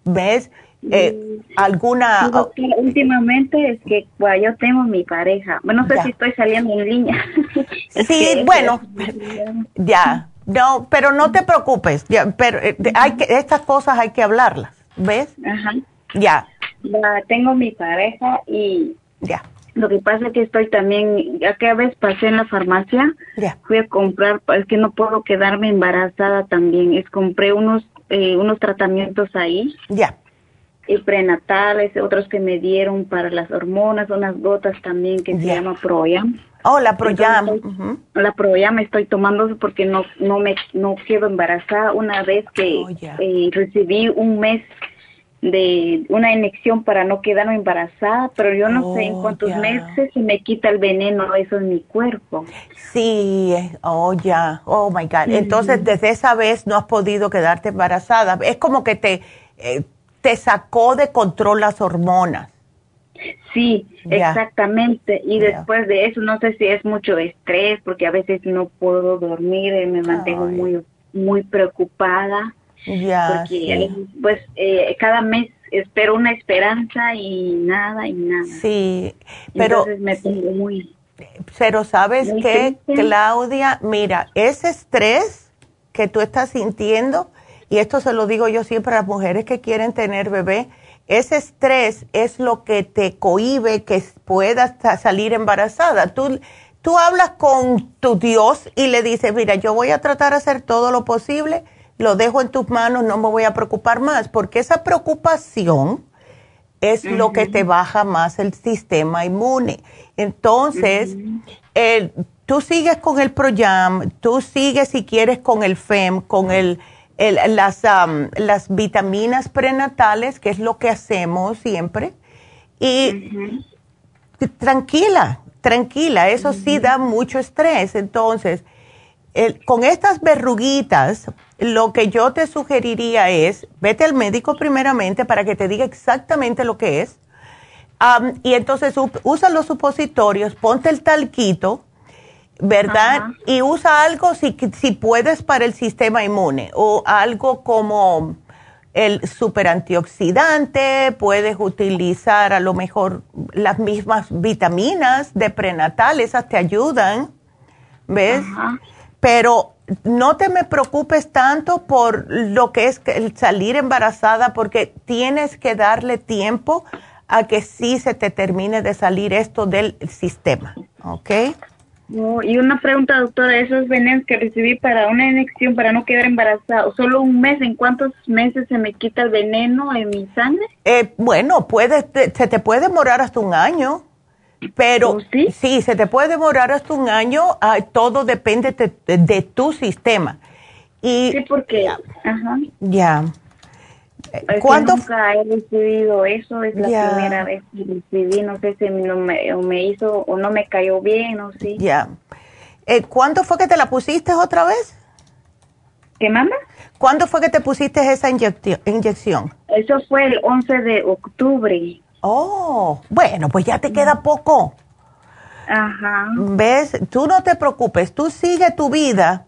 ¿Ves? Eh, ¿Alguna...? últimamente es que bueno, yo tengo mi pareja. Bueno, no sé si estoy saliendo en línea. sí, bueno, ya. No, pero no te preocupes. Ya, pero eh, hay que, estas cosas hay que hablarlas. ¿Ves? Ajá. Ya. ya. Tengo mi pareja y ya. Lo que pasa es que estoy también, ya que a veces pasé en la farmacia, fui a comprar, es que no puedo quedarme embarazada también, es compré unos eh, unos tratamientos ahí. Ya. Y prenatales, otros que me dieron para las hormonas, unas gotas también que se llama Proyam. Oh, la Proyam. La Proyam estoy tomando porque no no me no quedo embarazada una vez que oh, eh, recibí un mes de una inyección para no quedarme embarazada, pero yo no sé en oh, cuántos meses se me quita el veneno eso en mi cuerpo. Sí, oh ya, oh my God. Entonces desde esa vez no has podido quedarte embarazada. Es como que te, eh, te sacó de control las hormonas. Sí, exactamente. Y después de eso, no sé si es mucho estrés, porque a veces no puedo dormir y me mantengo muy, muy preocupada. Ya. porque pues eh, cada mes espero una esperanza y nada y nada. Sí, pero Entonces me pongo muy. Pero sabes qué, Claudia, mira, ese estrés que tú estás sintiendo y esto se lo digo yo siempre a las mujeres que quieren tener bebé, ese estrés es lo que te cohibe que puedas salir embarazada. Tú, tú hablas con tu Dios y le dices, mira, yo voy a tratar de hacer todo lo posible, lo dejo en tus manos, no me voy a preocupar más, porque esa preocupación es lo que te baja más el sistema inmune. Entonces, tú sigues con el Proyam, tú sigues si quieres con el FEM, con el las, las vitaminas prenatales, que es lo que hacemos siempre. Y tranquila, tranquila, eso sí da mucho estrés. Entonces, con estas verruguitas, lo que yo te sugeriría es, vete al médico primeramente para que te diga exactamente lo que es. y entonces usa los supositorios, ponte el talquito ¿verdad? Y usa algo si, si puedes para el sistema inmune o algo como el super antioxidante, puedes utilizar a lo mejor las mismas vitaminas de prenatal, esas te ayudan, ¿ves? Pero no te me preocupes tanto por lo que es el salir embarazada porque tienes que darle tiempo a que sí se te termine de salir esto del sistema, ¿ok? y una pregunta, doctora, esos venenos que recibí para una inyección para no quedar embarazada, ¿solo un mes? ¿En cuántos meses se me quita el veneno en mi sangre? Eh, bueno, puede, se te puede demorar hasta un año, pero ¿Oh, sí? sí, se te puede demorar hasta un año, ah, todo depende de, tu sistema. Y, sí, porque, ajá. Ya. ¿Cuándo? Nunca he recibido eso, es la primera vez que recibí, no sé si no me, me, hizo o no me cayó bien o sí. Ya. Eh, ¿Cuándo fue que te la pusiste otra vez? ¿Qué manda? ¿Cuándo fue que te pusiste esa inyección? Eso fue el 11 de octubre. Oh, bueno, pues ya te queda poco. Ajá. ¿Ves? Tú no te preocupes, tú sigue tu vida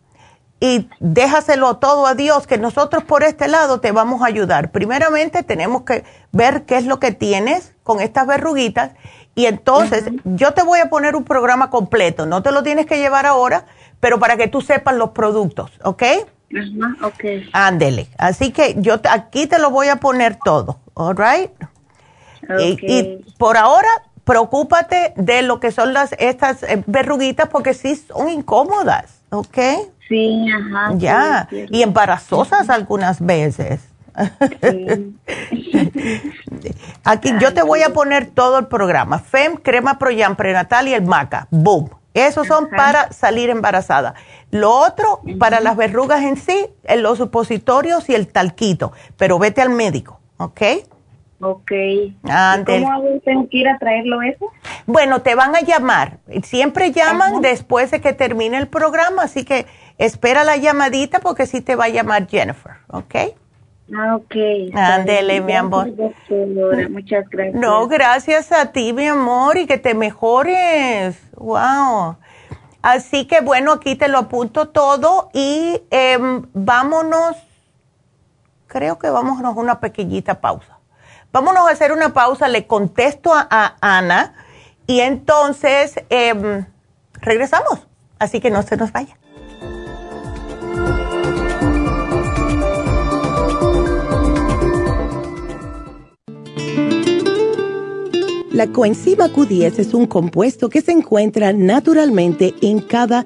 y déjaselo todo a Dios, que nosotros por este lado te vamos a ayudar. Primeramente tenemos que ver qué es lo que tienes con estas verruguitas y entonces yo te voy a poner un programa completo, no te lo tienes que llevar ahora, pero para que tú sepas los productos, ¿ok? Ajá, ok. Ándele. Así que yo aquí te lo voy a poner todo, ¿all right? Y, por ahora, preocúpate de lo que son las estas eh, verruguitas porque sí son incómodas, ¿ok? Sí, ajá. Ya, y embarazosas algunas veces. Aquí yo te voy a poner todo el programa. FEM, crema Proyam, prenatal y el MACA. Boom. Esos son para salir embarazada. Lo otro, para las verrugas en sí, los supositorios y el talquito. Pero vete al médico, ¿ok? Ok. ¿Cómo hago? ¿Tengo que ir a traerlo eso? Bueno, te van a llamar. Siempre llaman después de que termine el programa, así que espera la llamadita porque sí te va a llamar Jennifer, ¿ok? Ah, ok. Ándele, mi amor. Muchas gracias. No, gracias a ti, mi amor, y que te mejores. Wow. Así que bueno, aquí te lo apunto todo y em, vámonos, creo que vámonos a una pequeñita pausa. Vámonos a hacer una pausa, le contesto a, Ana y entonces em, regresamos. Así que no se nos vaya. La coenzima Q10 es un compuesto que se encuentra naturalmente en cada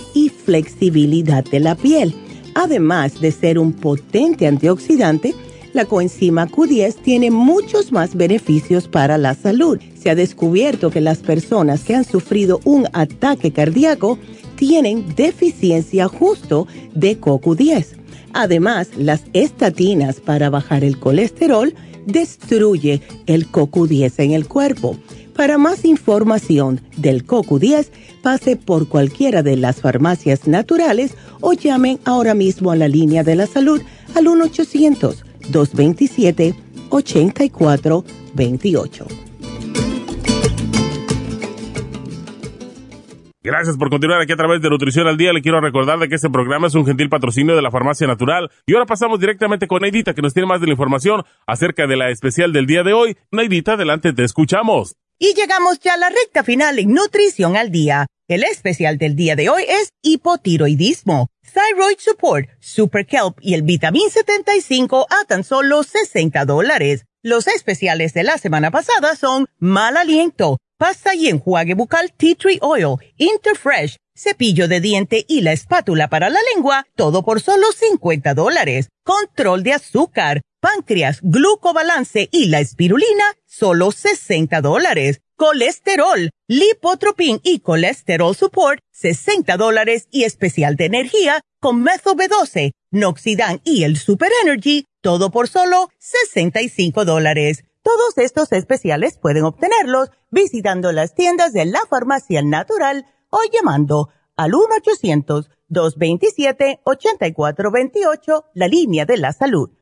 y flexibilidad de la piel. Además de ser un potente antioxidante, la coenzima Q10 tiene muchos más beneficios para la salud. Se ha descubierto que las personas que han sufrido un ataque cardíaco tienen deficiencia justo de CoQ10. Además, las estatinas para bajar el colesterol destruye el CoQ10 en el cuerpo. Para más información del CoQ10, pase por cualquiera de las farmacias naturales o llamen ahora mismo a la línea de la salud al 1-800-227-8428. Gracias por continuar aquí a través de Nutrición al Día. Le quiero recordar de que este programa es un gentil patrocinio de la Farmacia Natural. Y ahora pasamos directamente con Neidita, que nos tiene más de la información acerca de la especial del día de hoy. Neidita, adelante, te escuchamos. Y llegamos ya a la recta final en Nutrición al Día. El especial del día de hoy es hipotiroidismo, thyroid support, super kelp y el vitamin 75 a tan solo 60 dólares. Los especiales de la semana pasada son mal aliento, pasta y enjuague bucal tea tree oil, interfresh, cepillo de diente y la espátula para la lengua, todo por solo 50 dólares. Control de azúcar, páncreas, glucobalance y la espirulina, solo 60 dólares. Colesterol, lipotropin y colesterol support, 60 dólares y especial de energía con Metho B12, Noxidan y el Super Energy, todo por solo 65 dólares. Todos estos especiales pueden obtenerlos visitando las tiendas de la farmacia natural o llamando al 1-800-227-8428, la línea de la salud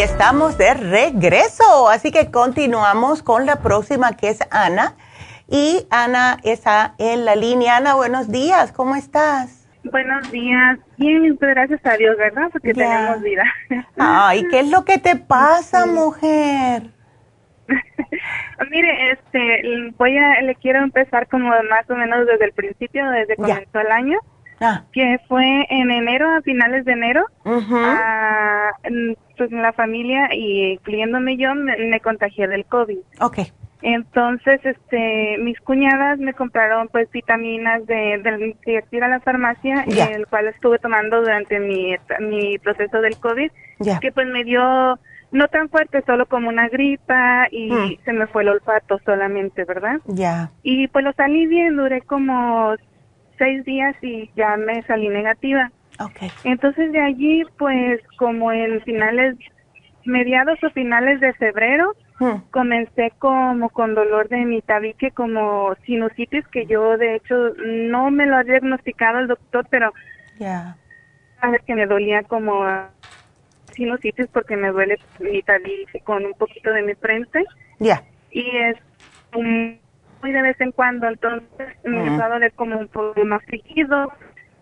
Y estamos de regreso, así que continuamos con la próxima que es Ana. Y Ana está en la línea. Ana, buenos días, ¿cómo estás? Buenos días, bien, gracias a Dios, ¿verdad? Porque tenemos vida. Ay, ¿qué es lo que te pasa, mujer? Mire, este, voy a, le quiero empezar como más o menos desde el principio, desde comenzó el año. Ah. que fue en enero, a finales de enero, pues en la familia y incluyéndome yo, me, contagié del COVID. Ok. Entonces, este, mis cuñadas me compraron pues vitaminas de, del ir a la farmacia, el cual estuve tomando durante mi, mi proceso del COVID, que pues me dio no tan fuerte, solo como una gripa y mm. se me fue el olfato solamente, ¿verdad? Ya. Y pues lo salí bien, duré como seis días y ya me salí negativa. Okay. Entonces de allí, pues como en finales, mediados o finales de febrero, hmm. comencé como con dolor de mi tabique, como sinusitis, que yo de hecho no me lo ha diagnosticado el doctor, pero ya a ver que me dolía como sinusitis porque me duele mi tabique con un poquito de mi frente. Ya. Y es muy de vez en cuando, entonces me empezó a doler como un poco más seguido.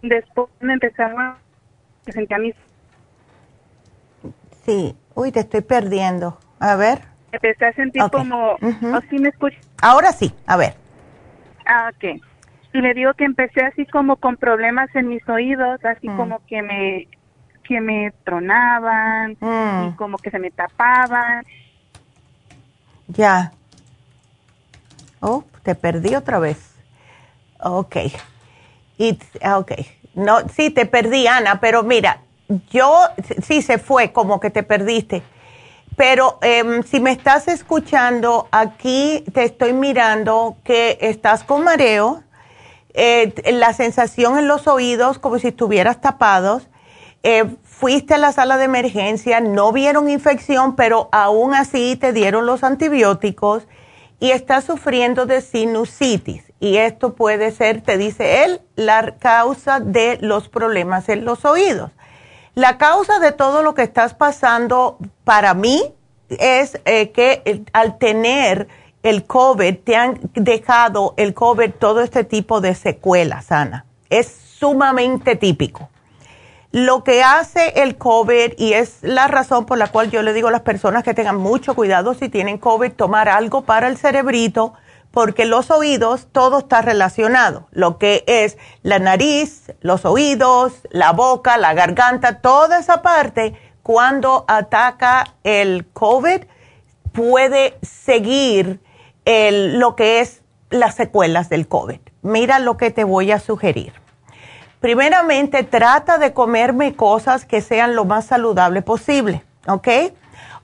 Después me empezaba, me sentía mis... Sí, uy, te estoy perdiendo. A ver. Empecé a sentir como, así me. Ahora sí, a ver. Ah, ok. Y le digo que empecé así como con problemas en mis oídos, así mm. como que me que me tronaban mm. y como que se me tapaban. Ya. Oh, te perdí otra vez. Ok. Ok. No, sí, te perdí, Ana, pero mira, yo, sí se fue, como que te perdiste. Pero em, si me estás escuchando, aquí te estoy mirando que estás con mareo, eh, la sensación en los oídos como si estuvieras tapados. Eh, fuiste a la sala de emergencia, no vieron infección, pero aún así te dieron los antibióticos y está sufriendo de sinusitis. Y esto puede ser, te dice él, la causa de los problemas en los oídos. La causa de todo lo que estás pasando para mí es eh, que al tener el COVID te han dejado el COVID todo este tipo de secuelas, Ana. Es sumamente típico. Lo que hace el COVID, y es la razón por la cual yo le digo a las personas que tengan mucho cuidado si tienen COVID, tomar algo para el cerebrito, porque los oídos, todo está relacionado. Lo que es la nariz, los oídos, la boca, la garganta, toda esa parte, cuando ataca el COVID, puede seguir lo que es las secuelas del COVID. Mira lo que te voy a sugerir primeramente trata de comerme cosas que sean lo más saludable posible, ¿ok?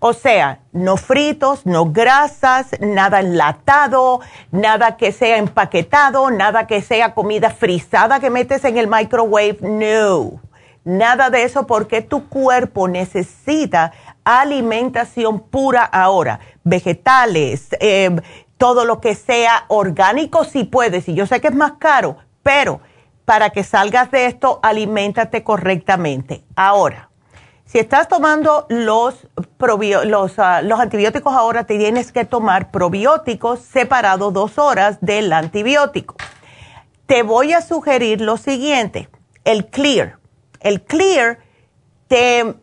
O sea, no fritos, no grasas, nada enlatado, nada que sea empaquetado, nada que sea comida frisada que metes en el microwave, no. Nada de eso porque tu cuerpo necesita alimentación pura ahora, vegetales, eh, todo lo que sea orgánico si puedes. Y yo sé que es más caro, pero para que salgas de esto, aliméntate correctamente. Ahora, si estás tomando los, ah, los, antibióticos ahora, te tienes que tomar probióticos separados dos horas del antibiótico. Te voy a sugerir lo siguiente, el Clear. El Clear te,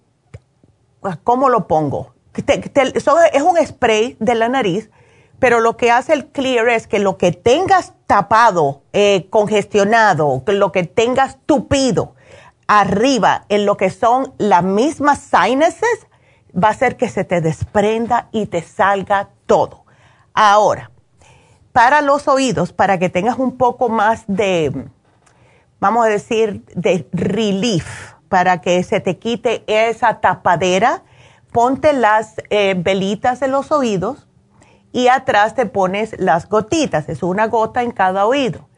¿cómo lo pongo? es un spray de la nariz pero lo que hace el clear es que lo que tengas tapado, eh, congestionado, lo que tengas tupido arriba en lo que son las mismas sinuses, va a hacer que se te desprenda y te salga todo. Ahora, para los oídos, para que tengas un poco más de, vamos a decir, de relief, para que se te quite esa tapadera, ponte las eh, velitas de los oídos y atrás te pones las gotitas, es una gota en cada oído.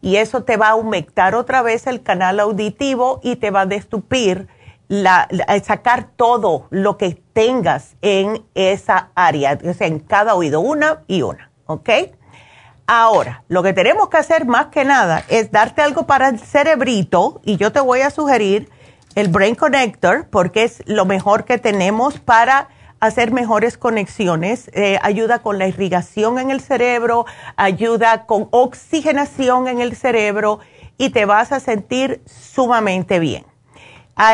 Y eso te va a aumentar otra vez el canal auditivo y te va a destupir, la, sacar todo lo que tengas en esa área, o sea, en cada oído, una y una, ¿ok? Ahora, lo que tenemos que hacer más que nada es darte algo para el cerebrito y yo te voy a sugerir el Brain Connector porque es lo mejor que tenemos para hacer mejores conexiones, eh, ayuda con la irrigación en el cerebro, ayuda con oxigenación en el cerebro y te vas a sentir sumamente bien.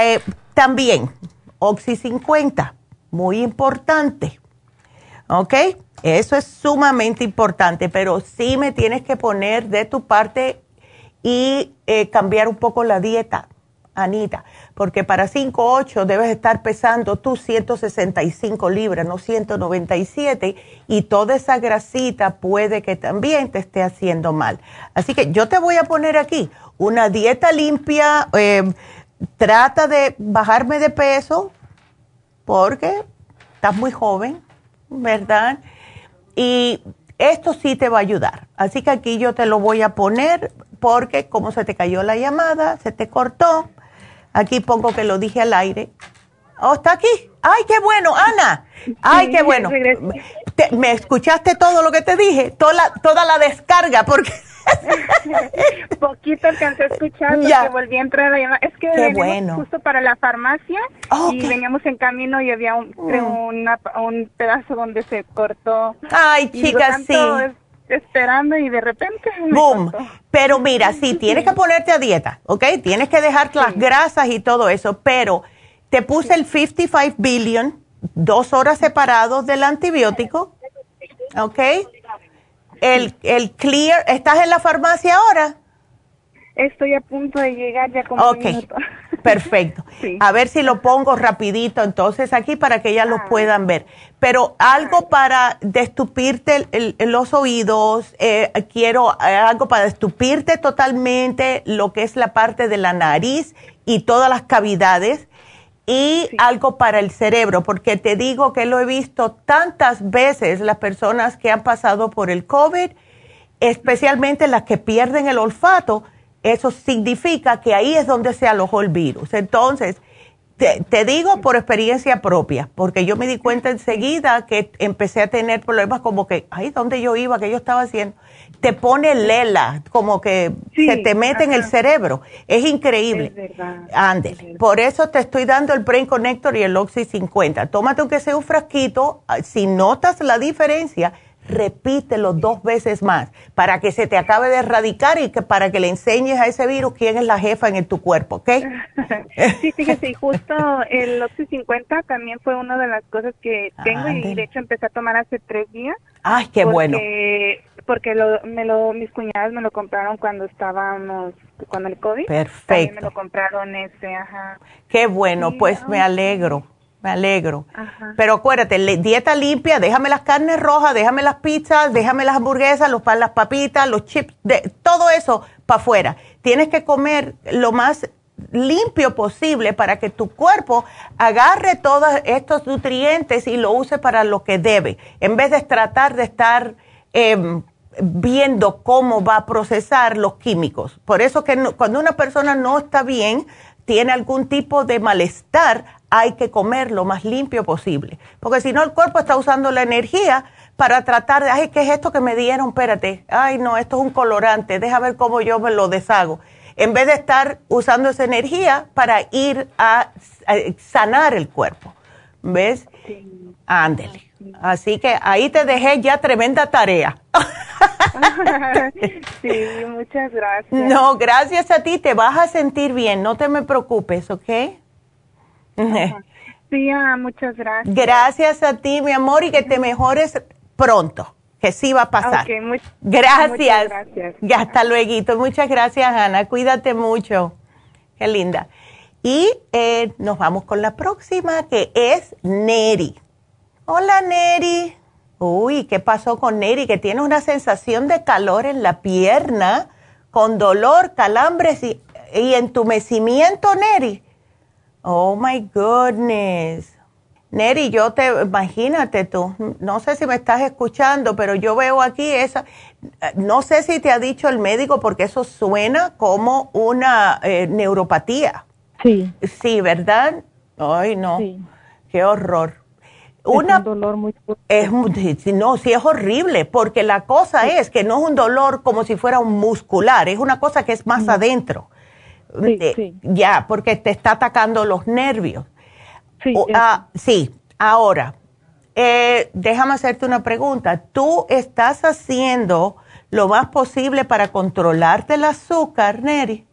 Eh, también, Oxy 50, muy importante. ¿Ok? Eso es sumamente importante, pero sí me tienes que poner de tu parte y eh, cambiar un poco la dieta, Anita porque para 5,8 debes estar pesando tú 165 libras, no 197, y toda esa grasita puede que también te esté haciendo mal. Así que yo te voy a poner aquí una dieta limpia, eh, trata de bajarme de peso, porque estás muy joven, ¿verdad? Y esto sí te va a ayudar. Así que aquí yo te lo voy a poner porque como se te cayó la llamada, se te cortó Aquí pongo que lo dije al aire. Oh, está aquí. Ay, qué bueno, Ana. Ay, qué bueno. ¿Me escuchaste todo lo que te dije? Toda la, toda la descarga, porque... Poquito alcancé a escuchar porque volví a entrar a llamar. Es que veníamos justo para la farmacia y veníamos en camino y había un, mm. un pedazo donde se cortó. Ay, chicas, sí esperando y de repente. ¡Boom! Pero mira, sí, tienes que ponerte a dieta, ¿ok? Tienes que dejar las grasas y todo eso, pero te puse el 55 billion, dos horas separados del antibiótico, ¿ok? El, el clear, ¿estás en la farmacia ahora? Estoy a punto de llegar ya como Ok, perfecto. A ver si lo pongo rapidito entonces aquí para que ellas lo ah. puedan ver. Pero algo para destupirte los oídos, eh, quiero eh, algo para destupirte totalmente lo que es la parte de la nariz y todas las cavidades y algo para el cerebro, porque te digo que lo he visto tantas veces las personas que han pasado por el COVID, especialmente las que pierden el olfato, eso significa que ahí es donde se alojó el virus. Entonces, te, digo por experiencia propia, porque yo me di cuenta enseguida que empecé a tener problemas como que, ay, ¿dónde yo iba? ¿Qué yo estaba haciendo? Te pone lela, como que se te mete en el cerebro. Es increíble. Es Por eso te estoy dando el Brain Connector y el Oxy 50. Tómate aunque sea un frasquito, ah, si notas la diferencia, repítelo dos veces más para que se te acabe de erradicar y que para que le enseñes a ese virus quién es la jefa en tu cuerpo, ¿ok? sí, fíjese, justo el Oxy 50 también fue una de las cosas que tengo y de hecho empecé a tomar hace tres días. ¡Ay, qué bueno! Porque lo, me lo, mis cuñadas me lo compraron cuando estábamos con el COVID. Perfecto. También me lo compraron ese, ajá. Qué bueno, pues me alegro me alegro. Pero acuérdate, dieta limpia, déjame las carnes rojas, déjame las pizzas, déjame las hamburguesas, los, las papitas, los chips, de, todo eso para afuera. Tienes que comer lo más limpio posible para que tu cuerpo agarre todos estos nutrientes y lo use para lo que debe, en vez de tratar de estar em, viendo cómo va a procesar los químicos. Por eso que cuando una persona no está bien, tiene algún tipo de malestar, hay que comer lo más limpio posible. Porque si no, el cuerpo está usando la energía para tratar de, ay, ¿qué es esto que me dieron? Espérate, ay, no, esto es un colorante, deja ver cómo yo me lo deshago. En vez de estar usando esa energía para ir a, sanar el cuerpo. ¿Ves? Ándele. Así que ahí te dejé ya tremenda tarea. sí, muchas gracias. No, gracias a ti, te vas a sentir bien, no te me preocupes, ¿ok? Sí, ah, muchas gracias. Gracias a ti, mi amor, y que te mejores pronto, que sí va a pasar. gracias. gracias. Hasta luego. Muchas gracias, Ana. Cuídate mucho. Qué linda. Y eh, nos vamos con la próxima, que es Neri. Hola, Neri. Uy, ¿qué pasó con Neri? Que tiene una sensación de calor en la pierna, con dolor, calambres y, y entumecimiento, Neri. Oh my goodness. Neri, yo te, imagínate tú, no sé si me estás escuchando, pero yo veo aquí esa, no sé si te ha dicho el médico porque eso suena como una eh, neuropatía. Sí. Sí, ¿verdad? Ay, no. Sí. Qué horror. Una, es un dolor muy es no sí es horrible porque la cosa es que no es un dolor como si fuera un muscular es una cosa que es más adentro sí, Ya, porque te está atacando los nervios. Sí, ah, sí. ahora, eh, déjame hacerte una pregunta. ¿Tú estás haciendo lo más posible para controlarte el azúcar, Neri?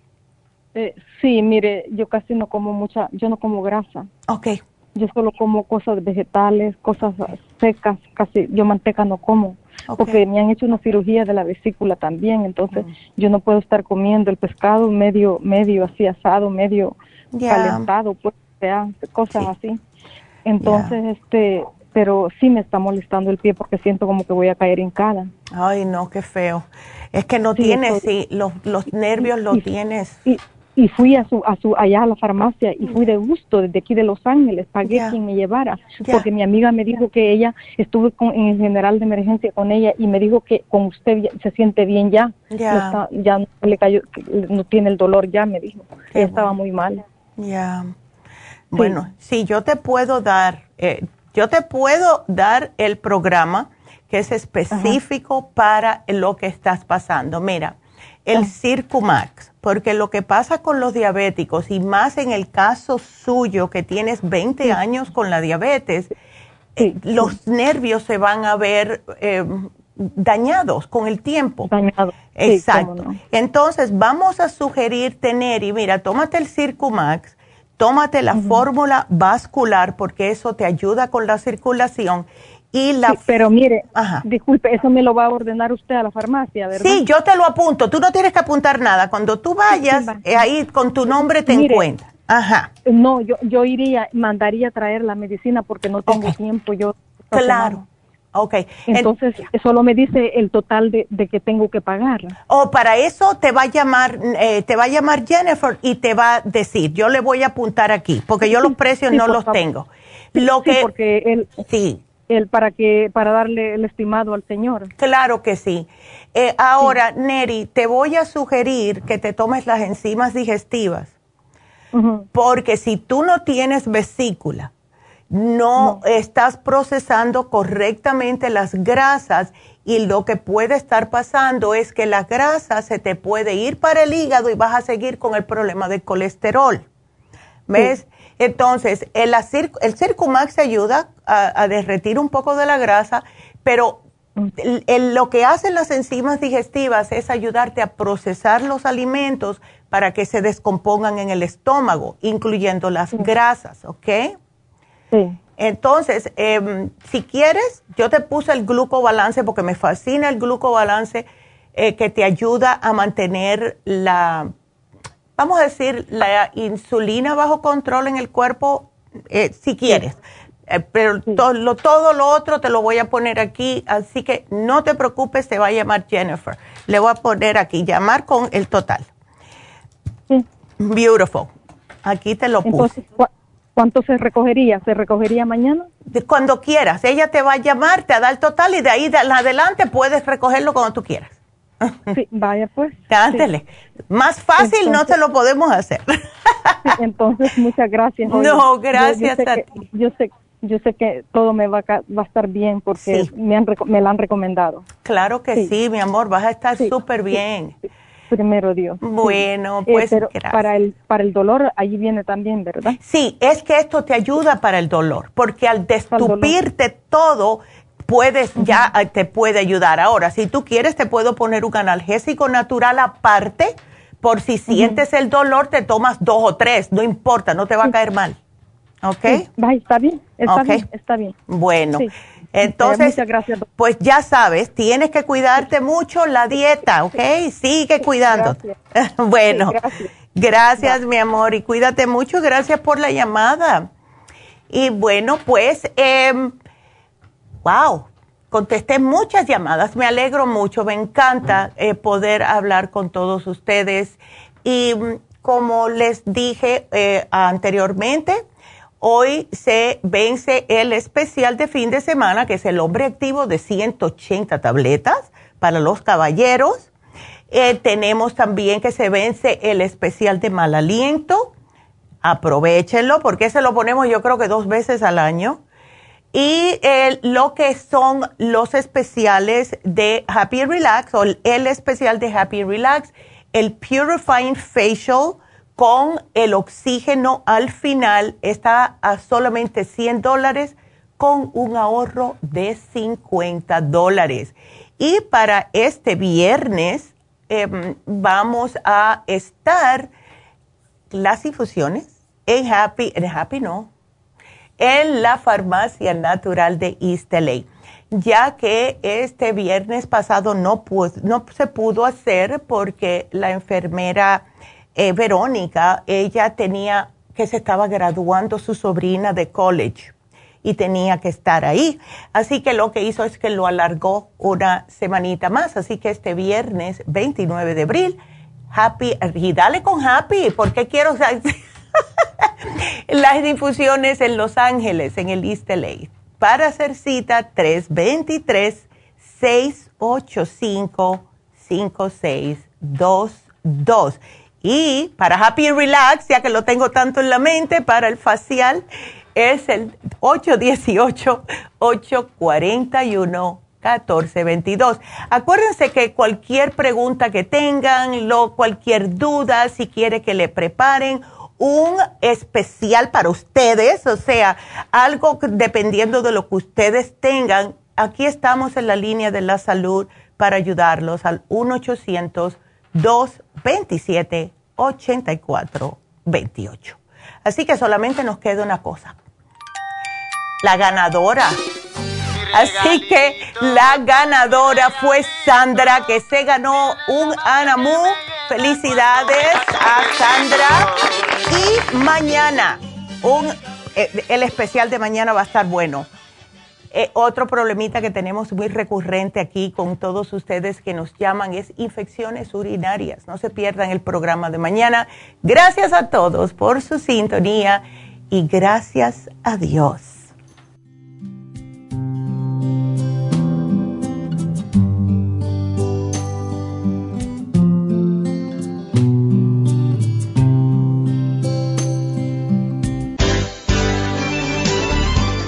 Eh, sí, mire, yo casi no como mucha, yo no como grasa. Ok. Yo solo como cosas vegetales, cosas secas, casi, yo manteca no como porque me han hecho una cirugía de la vesícula también, entonces yo no puedo estar comiendo el pescado medio, medio así asado, medio calentado, pues, sea, cosas así. Entonces, este, pero sí me está molestando el pie porque siento como que voy a caer hincada. Ay, no, qué feo. Es que no tienes, sí, los, los nervios los tienes y fui a su, a su, allá a la farmacia y fui de gusto desde aquí de Los Ángeles, pagué quien me llevara, porque mi amiga me dijo que ella, estuve con, en el general de emergencia con ella y me dijo que con usted se siente bien ya, ya. No le cayó, no tiene el dolor ya, me dijo, estaba muy mal. Ya, bueno, sí, yo te puedo dar, eh, yo te puedo dar el programa que es específico para lo que estás pasando. Mira, el Circumax, porque lo que pasa con los diabéticos, y más en el caso suyo que tienes 20 años con la diabetes, eh, los nervios se van a ver em, dañados con el tiempo. Dañados. Exacto. Entonces, vamos a sugerir tener, y mira, tómate el Circumax, tómate la fórmula vascular, porque eso te ayuda con la circulación y la pero mire, disculpe, eso me lo va a ordenar usted a la farmacia, ¿verdad? Sí, yo te lo apunto. Tú no tienes que apuntar nada. Cuando tú vayas, eh, ahí con tu nombre te encuentras. Ajá. No, yo, yo iría, mandaría a traer la medicina porque no tengo tiempo. Yo. Claro. Ok. Entonces, solo me dice el total de, que tengo que pagar. O oh, para eso te va a llamar, eh, te va a llamar Jennifer y te va a decir, yo le voy a apuntar aquí, porque yo los precios no los tengo. Lo que, porque él, sí el, para que para darle el estimado al señor. Claro que sí. Eh, ahora, Neri, te voy a sugerir que te tomes las enzimas digestivas. Porque si tú no tienes vesícula, no, estás procesando correctamente las grasas y lo que puede estar pasando es que la grasa se te puede ir para el hígado y vas a seguir con el problema del colesterol. ¿Ves? Entonces, el, el Circumax ayuda a, derretir un poco de la grasa, pero lo que hacen las enzimas digestivas es ayudarte a procesar los alimentos para que se descompongan en el estómago, incluyendo las grasas, ¿ok? Sí. Entonces, em, si quieres, yo te puse el glucobalance porque me fascina el glucobalance eh, que te ayuda a mantener la, vamos a decir, la insulina bajo control en el cuerpo, eh, si quieres. Eh, pero lo, todo lo otro te lo voy a poner aquí, así que no te preocupes, te va a llamar Jennifer. Le voy a poner aquí, llamar con el total. Sí. Beautiful. Aquí te lo puse. ¿Cuánto se recogería? ¿Se recogería mañana? cuando quieras. Ella te va a llamar, te da el total y de ahí de adelante puedes recogerlo cuando tú quieras. Sí, vaya pues. Cántele. Más fácil no se lo podemos hacer. entonces, muchas gracias. no, gracias a ti. Yo sé, yo sé que todo me va a, va a estar bien porque me, han, me lo han recomendado. Claro que sí, mi amor, vas a estar súper bien primero Dios. Bueno, eh, pues para el para el dolor ahí viene también, ¿verdad? Sí, es que esto te ayuda para el dolor, porque al destupirte todo puedes ya te puede ayudar. Ahora, si tú quieres te puedo poner un analgésico natural aparte por si sientes el dolor, te tomas dos o tres, no importa, no te va a caer mal. ¿Ok? está bien, está bien, está bien. Bueno. Entonces, pues ya sabes, tienes que cuidarte mucho la dieta, ¿ok? Sigue cuidándote. bueno, gracias. mi amor y cuídate mucho. Gracias por la llamada. Y bueno, pues, eh, wow, contesté muchas llamadas. Me alegro mucho, me encanta eh, poder hablar con todos ustedes. Y mm, como les dije eh, anteriormente, Hoy se vence el especial de fin de semana, que es el hombre activo de 180 tabletas para los caballeros. Eh, tenemos también que se vence el especial de mal aliento. Aprovechenlo porque se lo ponemos yo creo que dos veces al año. Y lo que son los especiales de Happy Relax o el especial de Happy Relax, el Purifying Facial con el oxígeno al final está a solamente 100 dólares con un ahorro de 50 dólares. Y para este viernes em, vamos a estar las infusiones en Happy, en Happy no, en la farmacia natural de East LA, ya que este viernes pasado no, no se pudo hacer porque la enfermera eh, Verónica, ella tenía que se estaba graduando su sobrina de college y tenía que estar ahí. Así que lo que hizo es que lo alargó una semanita más. Así que este viernes 29 de abril, Happy, y dale con Happy, porque quiero las difusiones en Los Ángeles, en el East LA. Para hacer cita, 323-685-5622. Y para Happy Relax, ya que lo tengo tanto en la mente, para el facial es el 818-841-1422. Acuérdense que cualquier pregunta que tengan, lo, cualquier duda, si quiere que le preparen un especial para ustedes, o sea, algo dependiendo de lo que ustedes tengan, aquí estamos en la línea de la salud para ayudarlos al 1 800 227-8428. Así que solamente nos queda una cosa. La ganadora. Así que la ganadora fue Sandra, que se ganó un Anamu. Felicidades a Sandra. Y mañana, un, eh, el especial de mañana va a estar bueno. Eh, otro problemita que tenemos muy recurrente aquí con todos ustedes que nos llaman es infecciones urinarias. No se pierdan el programa de mañana. Gracias a todos por su sintonía y gracias a Dios.